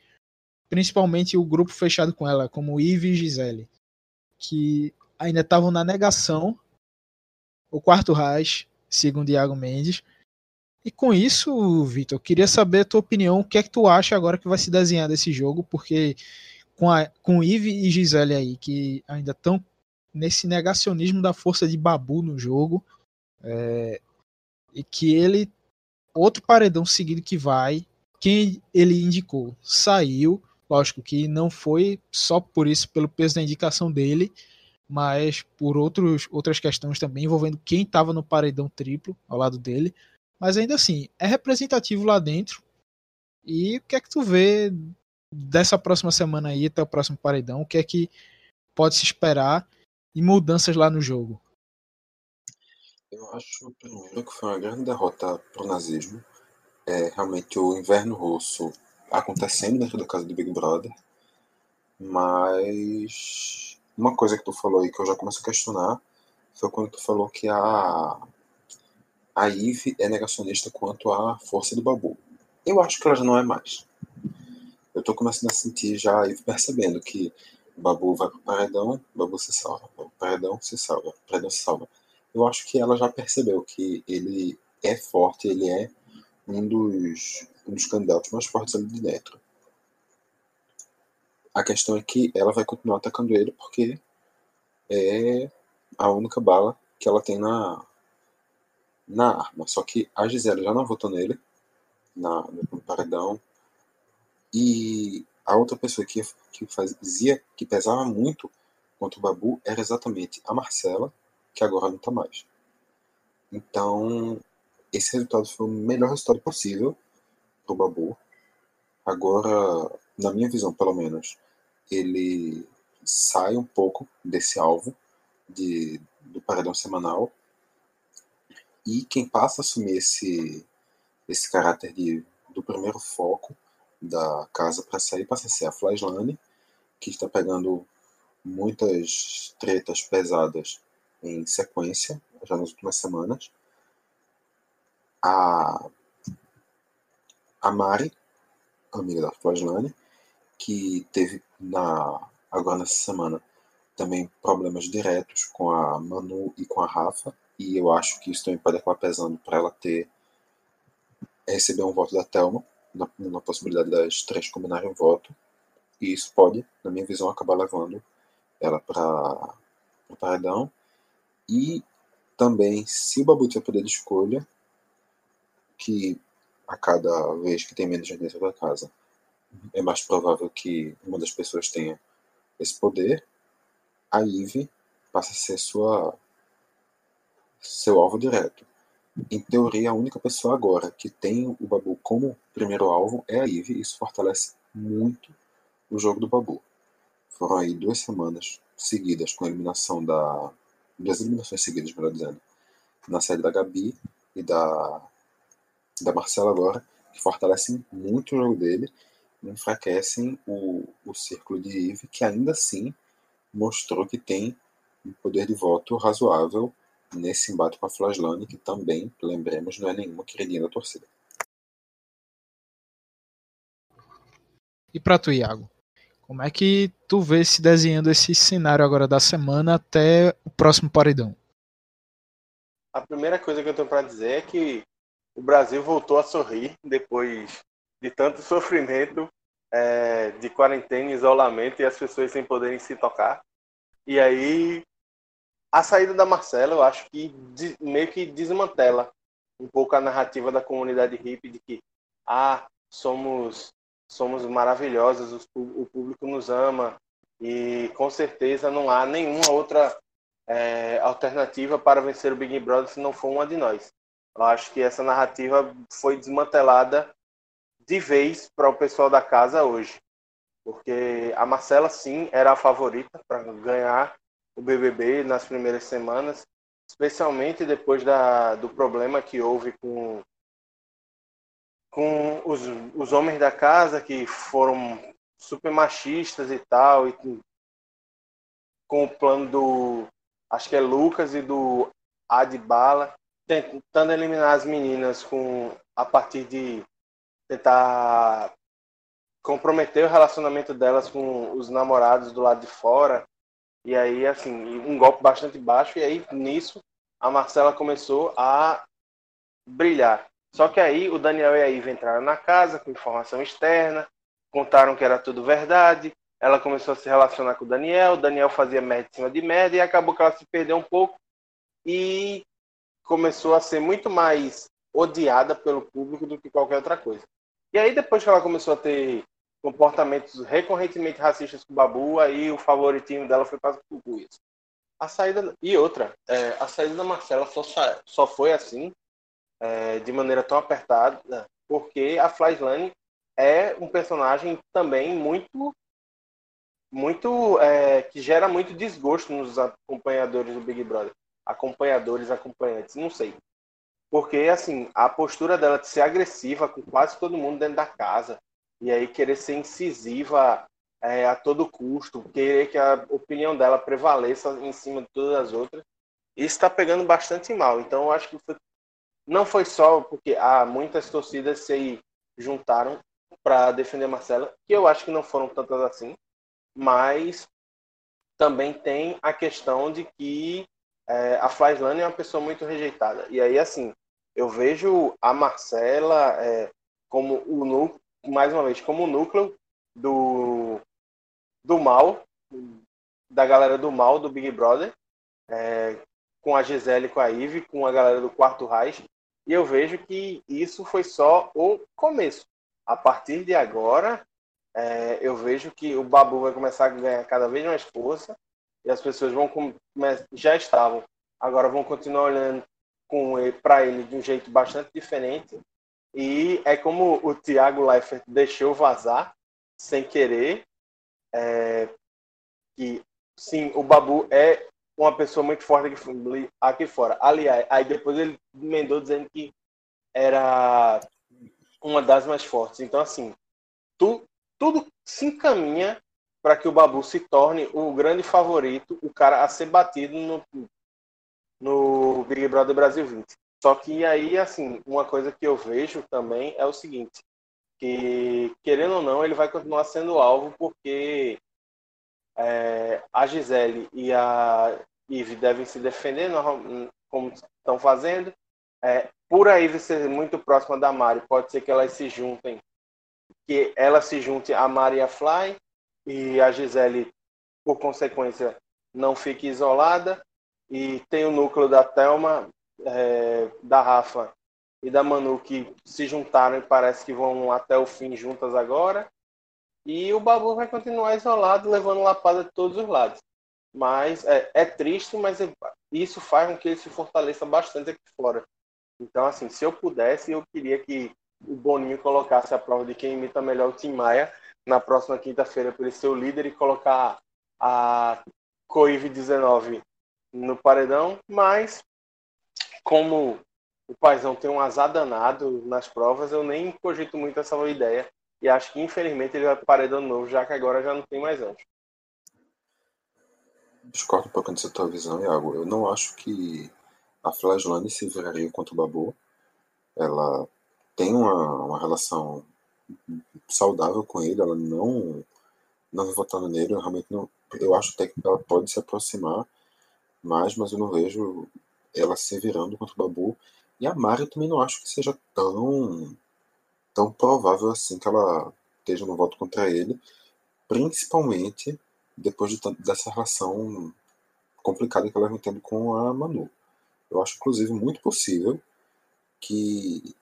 principalmente o grupo fechado com ela, como Ive e Gisele, que ainda estavam na negação, o quarto Reich, segundo Iago Mendes, e com isso, Vitor, queria saber a tua opinião, o que é que tu acha agora que vai se desenhar desse jogo, porque com, a, com Ive e Gisele aí, que ainda estão nesse negacionismo da força de Babu no jogo, é, e que ele, outro paredão seguido que vai, quem ele indicou saiu, lógico que não foi só por isso, pelo peso da indicação dele, mas por outros, outras questões também envolvendo quem estava no paredão triplo ao lado dele. Mas ainda assim, é representativo lá dentro. E o que é que tu vê dessa próxima semana aí, até o próximo paredão? O que é que pode se esperar e mudanças lá no jogo? Eu acho, primeiro, que foi uma grande derrota para o nazismo. É realmente o inverno russo acontecendo dentro da casa do Big Brother. Mas uma coisa que tu falou aí que eu já começo a questionar foi quando tu falou que a a Eve é negacionista quanto à força do Babu. Eu acho que ela já não é mais. Eu tô começando a sentir já a Eve percebendo que Babu vai pro paredão, Babu se salva. Paredão se salva. Paredão se salva. Eu acho que ela já percebeu que ele é forte, ele é um dos, um dos candidatos mais fortes ali de dentro. A questão é que ela vai continuar atacando ele porque é a única bala que ela tem na, na arma. Só que a Gisele já não votou nele na, no paredão. E a outra pessoa que, que fazia, que pesava muito contra o Babu era exatamente a Marcela, que agora não está mais. Então, esse resultado foi o melhor resultado possível para o Babu. Agora, na minha visão, pelo menos, ele sai um pouco desse alvo de, do paredão semanal. E quem passa a assumir esse, esse caráter de, do primeiro foco da casa para sair passa a ser a Flaislane, que está pegando muitas tretas pesadas em sequência, já nas últimas semanas. A, a Mari, amiga da Flaslane, que teve na, agora nessa semana também problemas diretos com a Manu e com a Rafa, e eu acho que isso também pode acabar pesando para ela ter receber um voto da Thelma, na, na possibilidade das três combinarem um voto, e isso pode, na minha visão, acabar levando ela para o paredão. E também, se o Babu tiver poder de escolha, que a cada vez que tem menos gente dentro da casa, é mais provável que uma das pessoas tenha esse poder, a Eve passa a ser sua seu alvo direto. Em teoria, a única pessoa agora que tem o Babu como primeiro alvo é a Eve, e isso fortalece muito o jogo do Babu. Foram aí duas semanas seguidas com a eliminação da. duas eliminações seguidas, melhor dizendo, na sede da Gabi e da da Marcela agora, que fortalecem muito o jogo dele e enfraquecem o, o círculo de Ive, que ainda assim mostrou que tem um poder de voto razoável nesse embate com a Flaslane, que também, lembremos, não é nenhuma queridinha da torcida. E para tu, Iago? Como é que tu vê se desenhando esse cenário agora da semana até o próximo paredão? A primeira coisa que eu tenho para dizer é que o Brasil voltou a sorrir depois de tanto [LAUGHS] sofrimento é, de quarentena, isolamento e as pessoas sem poderem se tocar. E aí, a saída da Marcela, eu acho que de, meio que desmantela um pouco a narrativa da comunidade hippie de que, ah, somos, somos maravilhosas, o, o público nos ama e com certeza não há nenhuma outra é, alternativa para vencer o Big Brother se não for uma de nós. Eu acho que essa narrativa foi desmantelada de vez para o pessoal da casa hoje. Porque a Marcela, sim, era a favorita para ganhar o BBB nas primeiras semanas, especialmente depois da, do problema que houve com, com os, os homens da casa, que foram super machistas e tal, e com, o plano do, acho que é Lucas e do Adbala, tentando eliminar as meninas com a partir de tentar comprometer o relacionamento delas com os namorados do lado de fora. E aí, assim, um golpe bastante baixo. E aí, nisso, a Marcela começou a brilhar. Só que aí o Daniel e a Iva entraram na casa com informação externa, contaram que era tudo verdade. Ela começou a se relacionar com o Daniel, o Daniel fazia merda em cima de merda e acabou que ela se perdeu um pouco. E começou a ser muito mais odiada pelo público do que qualquer outra coisa. E aí, depois que ela começou a ter comportamentos recorrentemente racistas com o Babu, aí o favoritinho dela foi para as Cucuias. A saída. E outra, é, a saída da Marcela só, só foi assim, é, de maneira tão apertada, porque a Flyslane é um personagem também muito. muito é, que gera muito desgosto nos acompanhadores do Big Brother acompanhadores, acompanhantes, não sei. Porque, assim, a postura dela de ser agressiva com quase todo mundo dentro da casa, e aí querer ser incisiva é, a todo custo, querer que a opinião dela prevaleça em cima de todas as outras, isso está pegando bastante mal. Então, eu acho que foi... não foi só porque ah, muitas torcidas se juntaram para defender Marcela, que eu acho que não foram tantas assim, mas também tem a questão de que é, a Flyslane é uma pessoa muito rejeitada. E aí, assim, eu vejo a Marcela é, como o mais uma vez, como núcleo do, do mal, da galera do mal do Big Brother, é, com a Gisele, com a Ive, com a galera do Quarto Reich, e eu vejo que isso foi só o começo. A partir de agora, é, eu vejo que o Babu vai começar a ganhar cada vez mais força e as pessoas vão já estavam, agora vão continuar olhando para ele de um jeito bastante diferente. E é como o Thiago Leifert deixou vazar sem querer, é, que sim, o Babu é uma pessoa muito forte aqui, aqui fora. Aliás, aí depois ele emendou dizendo que era uma das mais fortes. Então, assim, tu, tudo se encaminha para que o Babu se torne o grande favorito, o cara a ser batido no, no Big Brother Brasil 20. Só que aí, assim, uma coisa que eu vejo também é o seguinte, que, querendo ou não, ele vai continuar sendo alvo porque é, a Gisele e a Ive devem se defender, como estão fazendo. É, por a Ive ser muito próxima da Mari, pode ser que elas se juntem, que ela se junte a Mari e a Fly, e a Gisele, por consequência, não fique isolada. E tem o núcleo da Thelma, é, da Rafa e da Manu que se juntaram e parece que vão até o fim juntas agora. E o Babu vai continuar isolado, levando lapada de todos os lados. Mas é, é triste, mas isso faz com que ele se fortaleça bastante aqui fora. Então, assim, se eu pudesse, eu queria que o Boninho colocasse a prova de quem imita melhor o Tim Maia na próxima quinta-feira para ele ser o líder e colocar a Coive 19 no paredão, mas como o Paizão tem um azar danado nas provas, eu nem cogito muito essa ideia. E acho que, infelizmente, ele vai para paredão novo, já que agora já não tem mais anjo. Discordo um pouco dessa tua visão, Iago. Eu não acho que a Flajlane se viraria contra o Babu. Ela tem uma, uma relação saudável com ele, ela não não votando nele, eu realmente não, eu acho até que ela pode se aproximar mais, mas eu não vejo ela se virando contra o Babu. E a Mari eu também não acho que seja tão tão provável assim que ela esteja no voto contra ele, principalmente depois de, dessa relação complicada que ela vem tendo com a Manu. Eu acho, inclusive, muito possível que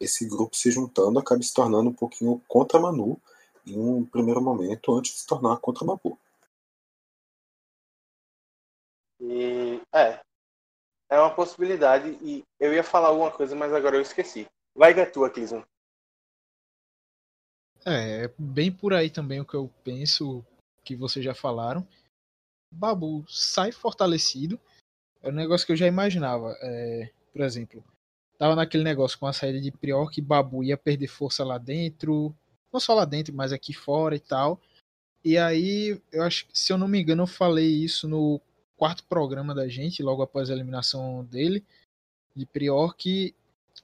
esse grupo se juntando acabe se tornando um pouquinho contra Manu em um primeiro momento antes de se tornar contra Babu. E é, é uma possibilidade e eu ia falar alguma coisa, mas agora eu esqueci. Vai que é tua, Clisman. É, é bem por aí também o que eu penso que vocês já falaram. Babu sai fortalecido. É um negócio que eu já imaginava. É, por exemplo, tava naquele negócio com a saída de Prior que Babu ia perder força lá dentro, não só lá dentro, mas aqui fora e tal. E aí, eu acho se eu não me engano, eu falei isso no quarto programa da gente, logo após a eliminação dele, de Prior, que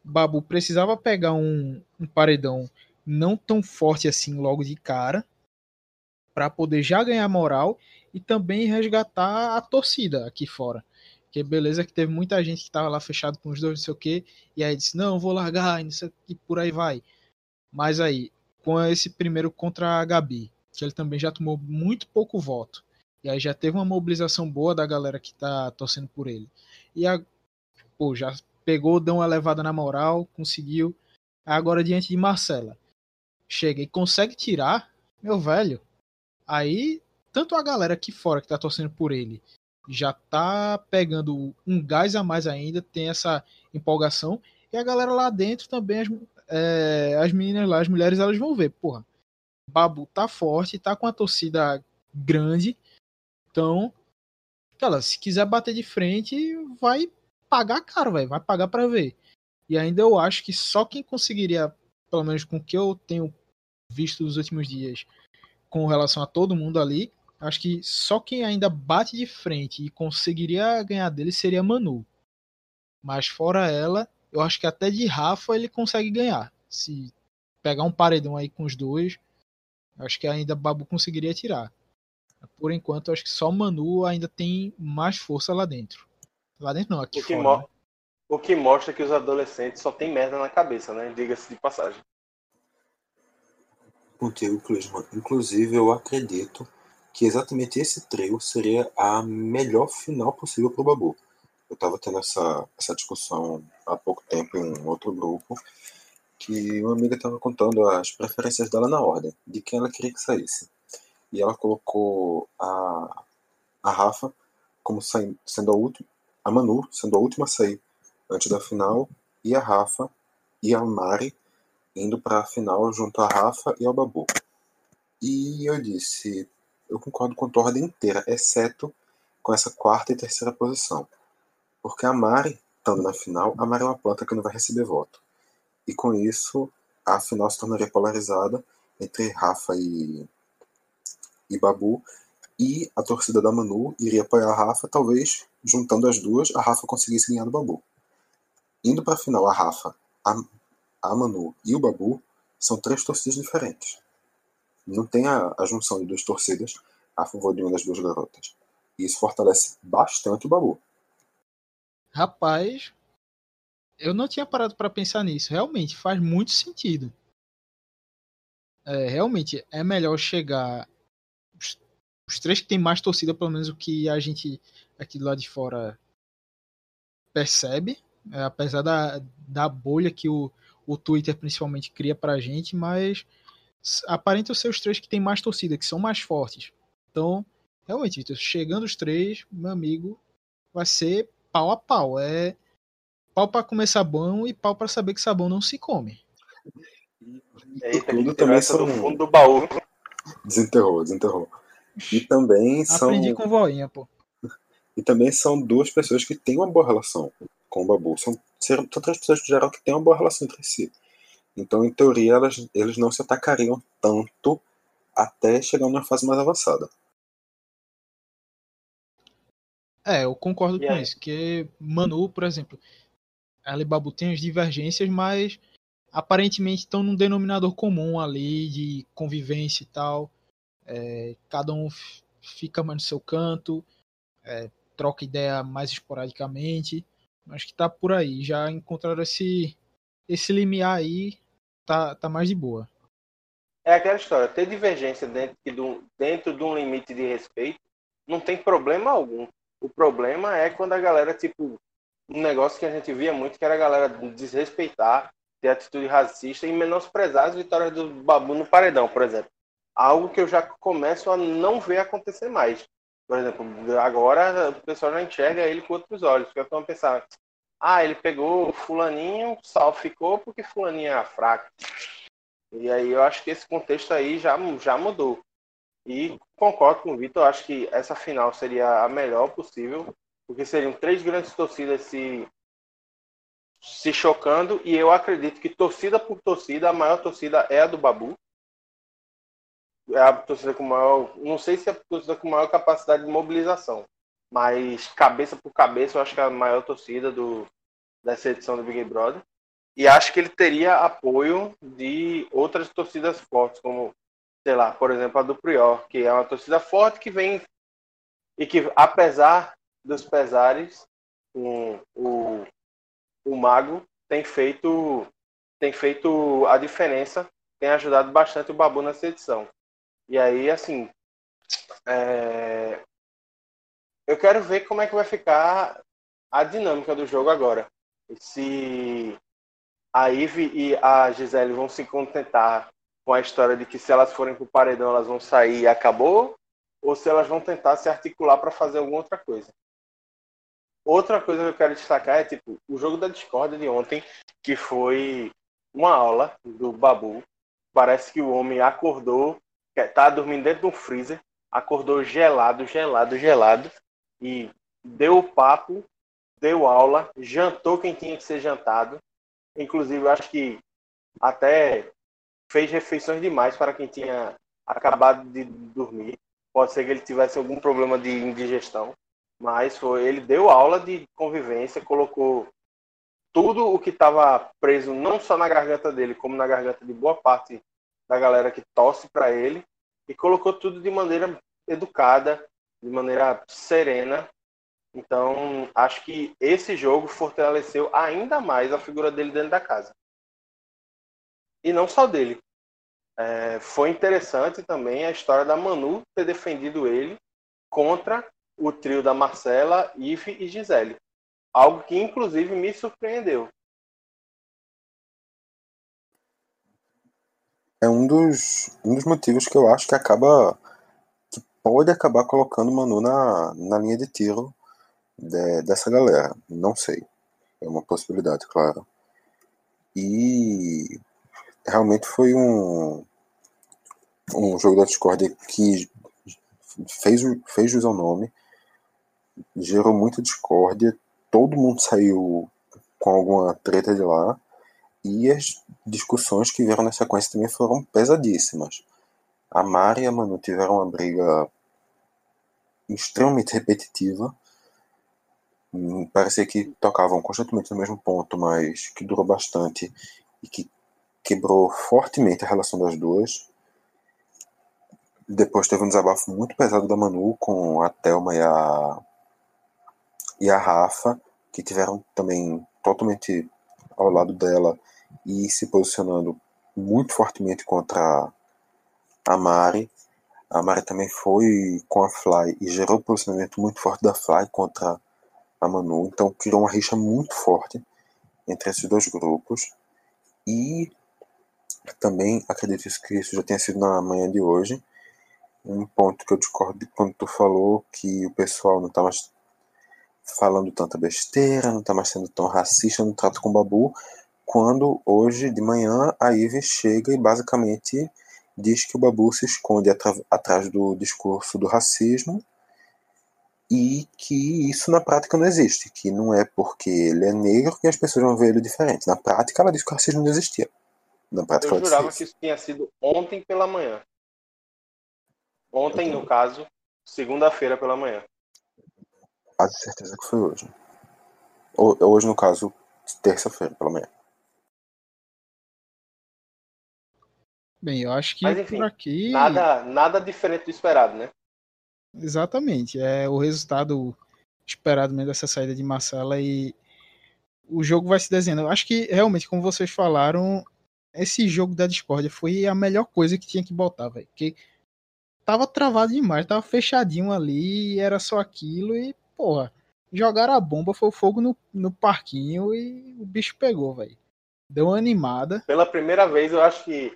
Babu precisava pegar um, um paredão não tão forte assim logo de cara, para poder já ganhar moral e também resgatar a torcida aqui fora. Porque beleza que teve muita gente que tava lá fechado com os dois, não sei o quê, e aí disse, não, vou largar, não sei, e por aí vai. Mas aí, com esse primeiro contra a Gabi, que ele também já tomou muito pouco voto, e aí já teve uma mobilização boa da galera que tá torcendo por ele. E a, pô, já pegou, deu uma levada na moral, conseguiu. Agora diante de Marcela, chega e consegue tirar, meu velho. Aí, tanto a galera aqui fora que tá torcendo por ele, já tá pegando um gás a mais ainda, tem essa empolgação. E a galera lá dentro também, as, é, as meninas lá, as mulheres, elas vão ver, porra, Babu tá forte, tá com a torcida grande. Então, ela, se quiser bater de frente, vai pagar caro, véio, vai pagar para ver. E ainda eu acho que só quem conseguiria, pelo menos com o que eu tenho visto nos últimos dias, com relação a todo mundo ali, Acho que só quem ainda bate de frente e conseguiria ganhar dele seria Manu. Mas fora ela, eu acho que até de Rafa ele consegue ganhar. Se pegar um paredão aí com os dois, acho que ainda Babu conseguiria tirar. Por enquanto, acho que só o Manu ainda tem mais força lá dentro. Lá dentro não, aqui o que, fora. Né? o que mostra que os adolescentes só tem merda na cabeça, né? Diga-se de passagem. Contigo, Clisman. Inclusive, eu acredito que exatamente esse trio seria a melhor final possível para o Babu. Eu estava tendo essa, essa discussão há pouco tempo em um outro grupo, que uma amiga estava contando as preferências dela na ordem, de quem ela queria que saísse. E ela colocou a, a Rafa como sendo a última, a Manu sendo a última a sair antes da final, e a Rafa e a Mari indo para a final junto a Rafa e ao Babu. E eu disse, eu concordo com a tua ordem inteira, exceto com essa quarta e terceira posição. Porque a Mari, estando na final, a Mari é uma planta que não vai receber voto. E com isso, a final se tornaria polarizada entre Rafa e, e Babu. E a torcida da Manu iria apoiar a Rafa, talvez juntando as duas, a Rafa conseguisse ganhar do Babu. Indo para a final, a Rafa, a, a Manu e o Babu são três torcidas diferentes não tem a, a junção de duas torcidas a favor de uma das duas garotas. E isso fortalece bastante o Babu. Rapaz, eu não tinha parado para pensar nisso. Realmente faz muito sentido. É, realmente é melhor chegar os, três que tem mais torcida, pelo menos o que a gente aqui do lado de fora percebe, é, apesar da, da bolha que o, o Twitter principalmente cria pra gente, mas aparentam ser os três que têm mais torcida, que são mais fortes. Então, realmente, Victor, chegando os três, meu amigo, vai ser pau a pau. É pau para comer sabão e pau para saber que sabão não se come. Eita, tudo também são... do fundo do baú. Desenterrou, desenterrou. E também são. Aprendi com voinha, pô. E também são duas pessoas que têm uma boa relação com o Babu. São, são três pessoas em geral que têm uma boa relação entre si. Então, em teoria, elas, eles não se atacariam tanto até chegar numa fase mais avançada. É, eu concordo com isso. Que Manu, por exemplo, Alibabu tem as divergências, mas aparentemente estão num denominador comum ali de convivência e tal. É, cada um fica mais no seu canto, é, troca ideia mais esporadicamente. Acho que tá por aí. Já encontraram esse, esse limiar aí tá, tá mais de boa. É aquela história, ter divergência dentro de, um, dentro de um limite de respeito não tem problema algum. O problema é quando a galera, tipo, um negócio que a gente via muito, que era a galera desrespeitar, ter atitude racista e menosprezar as vitórias do Babu no paredão, por exemplo. Algo que eu já começo a não ver acontecer mais. Por exemplo, agora o pessoal já enxerga ele com outros olhos, porque estão a pensar, ah, ele pegou fulaninho, sal ficou porque fulaninho é fraco. E aí eu acho que esse contexto aí já, já mudou. E concordo com o Vitor, acho que essa final seria a melhor possível, porque seriam três grandes torcidas se, se chocando, e eu acredito que torcida por torcida, a maior torcida é a do Babu. É a torcida com maior. Não sei se é a torcida com maior capacidade de mobilização, mas cabeça por cabeça, eu acho que é a maior torcida do, dessa edição do Big Brother. E acho que ele teria apoio de outras torcidas fortes, como, sei lá, por exemplo, a do Prior, que é uma torcida forte que vem e que, apesar dos pesares, um, o, o Mago tem feito, tem feito a diferença, tem ajudado bastante o Babu nessa edição. E aí, assim, é, eu quero ver como é que vai ficar a dinâmica do jogo agora. Se a Ive e a Gisele vão se contentar com a história de que se elas forem pro paredão elas vão sair e acabou, ou se elas vão tentar se articular para fazer alguma outra coisa. Outra coisa que eu quero destacar é tipo o jogo da Discord de ontem, que foi uma aula do Babu. Parece que o homem acordou, tá dormindo dentro de um freezer, acordou gelado, gelado, gelado, e deu o papo, deu aula, jantou quem tinha que ser jantado. Inclusive, acho que até fez refeições demais para quem tinha acabado de dormir. Pode ser que ele tivesse algum problema de indigestão, mas foi ele deu aula de convivência, colocou tudo o que estava preso não só na garganta dele, como na garganta de boa parte da galera que torce para ele, e colocou tudo de maneira educada, de maneira serena. Então, acho que esse jogo fortaleceu ainda mais a figura dele dentro da casa. E não só dele. É, foi interessante também a história da Manu ter defendido ele contra o trio da Marcela, Ive e Gisele. Algo que, inclusive, me surpreendeu. É um dos, um dos motivos que eu acho que acaba. que pode acabar colocando o Manu na, na linha de tiro de, dessa galera. Não sei. É uma possibilidade, claro. E realmente foi um, um jogo da Discord que fez, fez jus ao nome, gerou muita discórdia, todo mundo saiu com alguma treta de lá, e as discussões que vieram na sequência também foram pesadíssimas. A Mari e a Manu tiveram uma briga extremamente repetitiva. Hum, parecia que tocavam constantemente no mesmo ponto, mas que durou bastante e que quebrou fortemente a relação das duas. Depois teve um desabafo muito pesado da Manu com a Thelma e a, e a Rafa, que tiveram também totalmente ao lado dela e se posicionando muito fortemente contra a Mari. A Mari também foi com a Fly e gerou um posicionamento muito forte da Fly contra a Manu. Então criou uma rixa muito forte entre esses dois grupos. E também acredito que isso já tenha sido na manhã de hoje um ponto que eu discordo quando tu falou que o pessoal não tá mais falando tanta besteira, não tá mais sendo tão racista no trato com o Babu, quando hoje de manhã a Ive chega e basicamente diz que o Babu se esconde atrás do discurso do racismo e que isso na prática não existe, que não é porque ele é negro que as pessoas vão ver ele diferente. Na prática ela diz que o racismo não existia. Na prática, eu jurava que isso tinha sido ontem pela manhã. Ontem, no caso, segunda-feira pela manhã. Quase certeza que foi hoje. Hoje, no caso, terça-feira pela manhã. Bem, eu acho que Mas, enfim, por aqui. Nada, nada diferente do esperado, né? Exatamente. É o resultado esperado mesmo dessa saída de Marcela e o jogo vai se desenhando. Eu acho que realmente, como vocês falaram, esse jogo da Discord foi a melhor coisa que tinha que botar, velho. Porque tava travado demais, tava fechadinho ali, era só aquilo e, porra, jogaram a bomba, foi o fogo no, no parquinho e o bicho pegou, velho. Deu uma animada. Pela primeira vez, eu acho que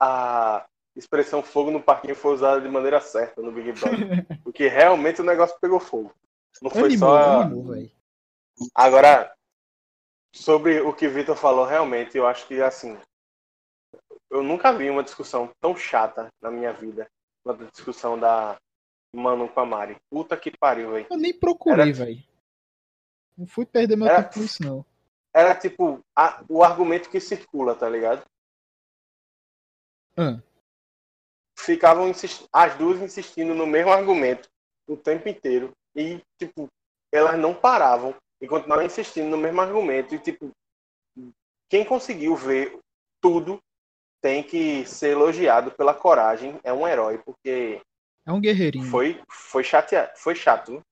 a expressão fogo no parquinho foi usada de maneira certa no Big Brother. [LAUGHS] porque realmente o negócio pegou fogo. Não foi animou, só. Animou, Agora, sobre o que o Vitor falou, realmente, eu acho que, assim, eu nunca vi uma discussão tão chata na minha vida quanto a discussão da Manu com a Mari. Puta que pariu, velho. Eu nem procurei, velho. Não fui perder meu Era- tempo não. Era tipo a- o argumento que circula, tá ligado? Ah, Ficavam as duas insistindo no mesmo argumento o tempo inteiro. E, tipo, elas não paravam e continuavam insistindo no mesmo argumento. E, tipo, quem conseguiu ver tudo tem que ser elogiado pela coragem. É um herói, porque é um guerreirinho. foi, foi, chateado, foi chato.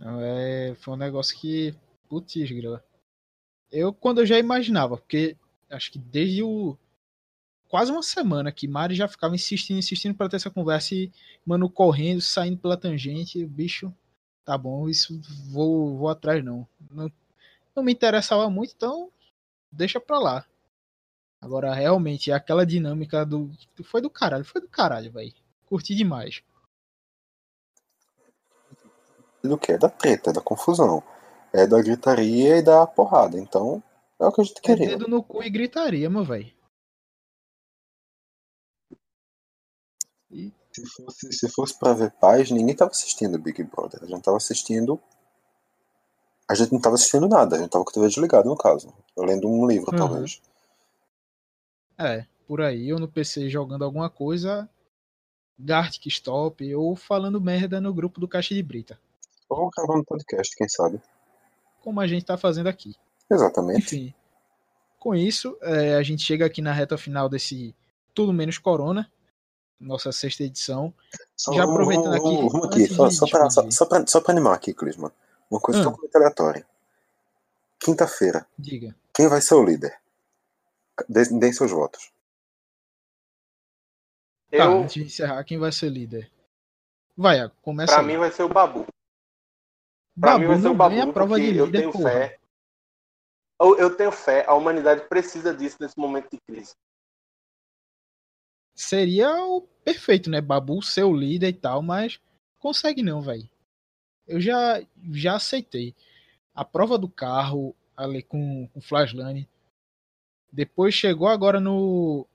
É, foi um negócio que. Putz, grila. Eu, quando eu já imaginava, porque acho que desde o. Quase uma semana que Mari já ficava insistindo, insistindo pra ter essa conversa e Mano correndo, saindo pela tangente. O bicho, tá bom, isso vou, vou atrás não. não. Não me interessava muito, então deixa pra lá. Agora, realmente, aquela dinâmica do. Foi do caralho, foi do caralho, velho. Curti demais. Do que? É da treta, é da confusão. É da gritaria e da porrada. Então, é o que a gente É queria. dedo no cu e gritaria, meu velho. Se fosse, se fosse pra ver paz, ninguém tava assistindo Big Brother. A gente tava assistindo. A gente não tava assistindo nada, a gente tava com a TV desligada, no caso. Eu lendo um livro, Uhum. talvez. É, por aí, ou no PC jogando alguma coisa, Gartic Stop, ou falando merda no grupo do Caixa de Brita, Ou gravando podcast, quem sabe. como a gente tá fazendo aqui. Exatamente. Enfim, com isso, é, a gente chega aqui na reta final desse Tudo Menos Corona. Nossa sexta edição. Só, Já aproveitando aqui, antes aqui, só, só, pra, só, só, pra, só pra animar aqui, Clisman. Uma coisa Ah. totalmente aleatória. Quinta-feira, Diga. quem vai ser o líder? Dê- Deem seus votos. Tá, Eu, antes de encerrar, quem vai ser líder? Vai, começa pra aí. mim vai ser o Babu. Pra Babu mim vai ser o Babu, a prova de eu líder, tenho porra. fé. Eu, eu tenho fé, a humanidade precisa disso nesse momento de crise. Seria o perfeito, né? Babu ser o líder e tal, mas consegue não, velho. Eu já, já aceitei. A prova do carro ali com o Flashline. Depois chegou agora no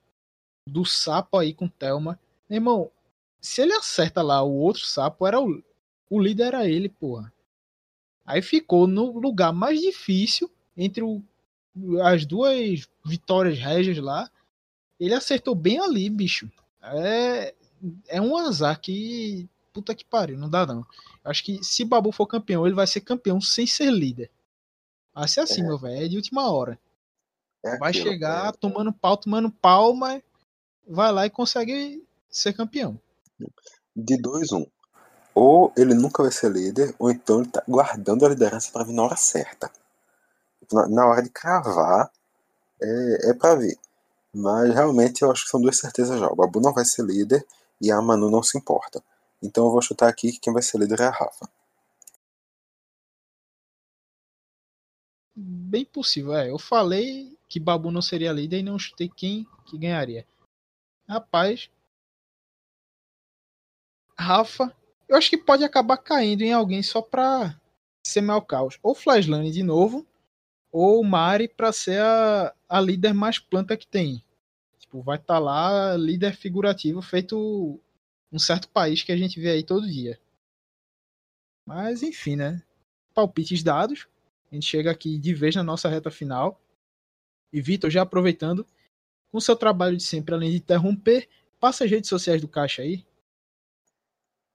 do sapo aí com Thelma. Meu irmão, se ele acerta lá o outro sapo, era o, o líder era ele, porra. Aí ficou no lugar mais difícil entre o- as duas vitórias régias lá. Ele acertou bem ali, bicho. É, é um azar que. Puta que pariu, não dá não. Acho que se Babu for campeão, ele vai ser campeão sem ser líder. Vai ser assim, É. meu velho. É de última hora. É Vai aquilo, chegar é- tomando pau, tomando pau, mas vai lá e consegue ser campeão. de 2 1 Ou ele nunca vai ser líder, ou então ele tá guardando a liderança para vir na hora certa. Na, na hora de cravar, é, é para ver. Mas realmente eu acho que são duas certezas já. O Babu não vai ser líder e a Manu não se importa. Então eu vou chutar aqui que quem vai ser líder é a Rafa. Bem possível, é. Eu falei que Babu não seria líder e não chutei quem que ganharia. Rapaz. Rafa, eu acho que pode acabar caindo em alguém só pra semear o caos. Ou Flashline de novo, ou Mari pra ser a, a líder mais planta que tem. Tipo, vai estar lá líder figurativo, feito um certo país que a gente vê aí todo dia. Mas enfim, né? Palpites dados. A gente chega aqui de vez na nossa reta final. E Vitor, já aproveitando, com seu trabalho de sempre, além de interromper, passa as redes sociais do Caixa aí.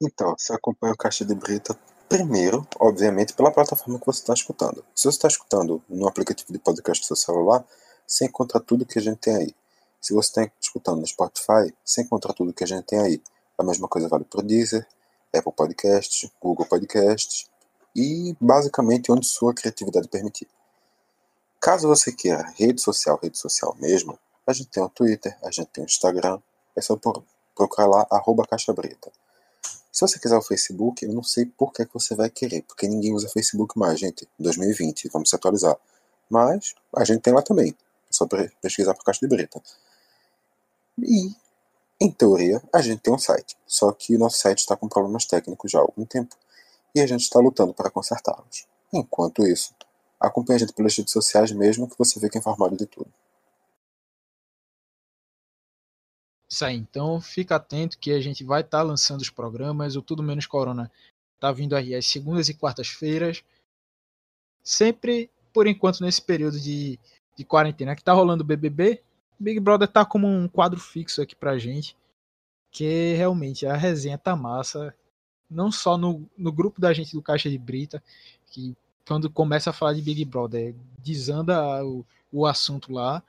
Então, você acompanha o Caixa de Brita primeiro, obviamente, pela plataforma que você está escutando. Se você está escutando no aplicativo de podcast do seu celular, você encontra tudo que a gente tem aí. Se você está escutando no Spotify, você encontra tudo que a gente tem aí. A mesma coisa vale para o Deezer, Apple Podcasts, Google Podcasts e basicamente onde sua criatividade permitir. Caso você queira rede social, rede social mesmo, a gente tem o Twitter, a gente tem o Instagram, é só procurar lá, arroba Caixa Brita. Se você quiser o Facebook, eu não sei por que, você vai querer, porque ninguém usa Facebook mais, gente. 2020, vamos se atualizar. Mas a gente tem lá também. É só pesquisar por Caixa de Brita. E, em teoria, a gente tem um site. Só que o nosso site está com problemas técnicos já há algum tempo. E a gente está lutando para consertá-los. Enquanto isso, acompanhe a gente pelas redes sociais mesmo que você fique informado de tudo. Isso aí, então fica atento que a gente vai estar lançando os programas. O Tudo Menos Corona tá vindo aí às segundas e quartas-feiras. Sempre, por enquanto, nesse período de, de quarentena que tá rolando o BBB, Big Brother tá como um quadro fixo aqui pra gente. Que realmente a resenha tá massa. Não só no, no grupo da gente do Caixa de Brita, que quando começa a falar de Big Brother, desanda o, o assunto lá.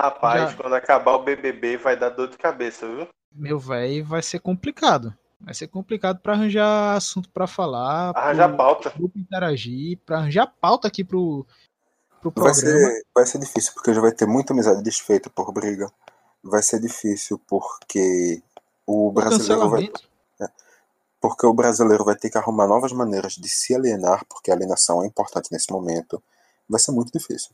Rapaz, Já- quando acabar o BBB vai dar dor de cabeça, viu? meu velho, vai ser complicado. Vai ser complicado para arranjar assunto para falar, Arranjar pro pauta. grupo interagir, para arranjar pauta aqui pro, pro Vai programa. ser, vai ser difícil, porque já vai ter muita amizade desfeita por briga. Vai ser difícil porque o O brasileiro vai, cancelamento. porque o brasileiro vai ter que arrumar novas maneiras de se alienar, porque a alienação é importante nesse momento. Vai ser muito difícil.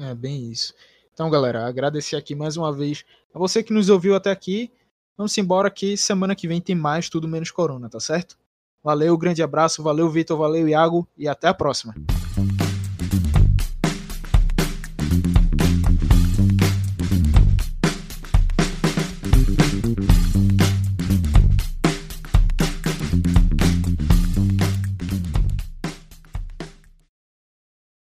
É bem isso. Então, galera, agradecer aqui mais uma vez a você que nos ouviu até aqui. Vamos embora que semana que vem tem mais tudo menos corona, tá certo? Valeu, grande abraço, valeu Vitor, valeu Iago e até a próxima.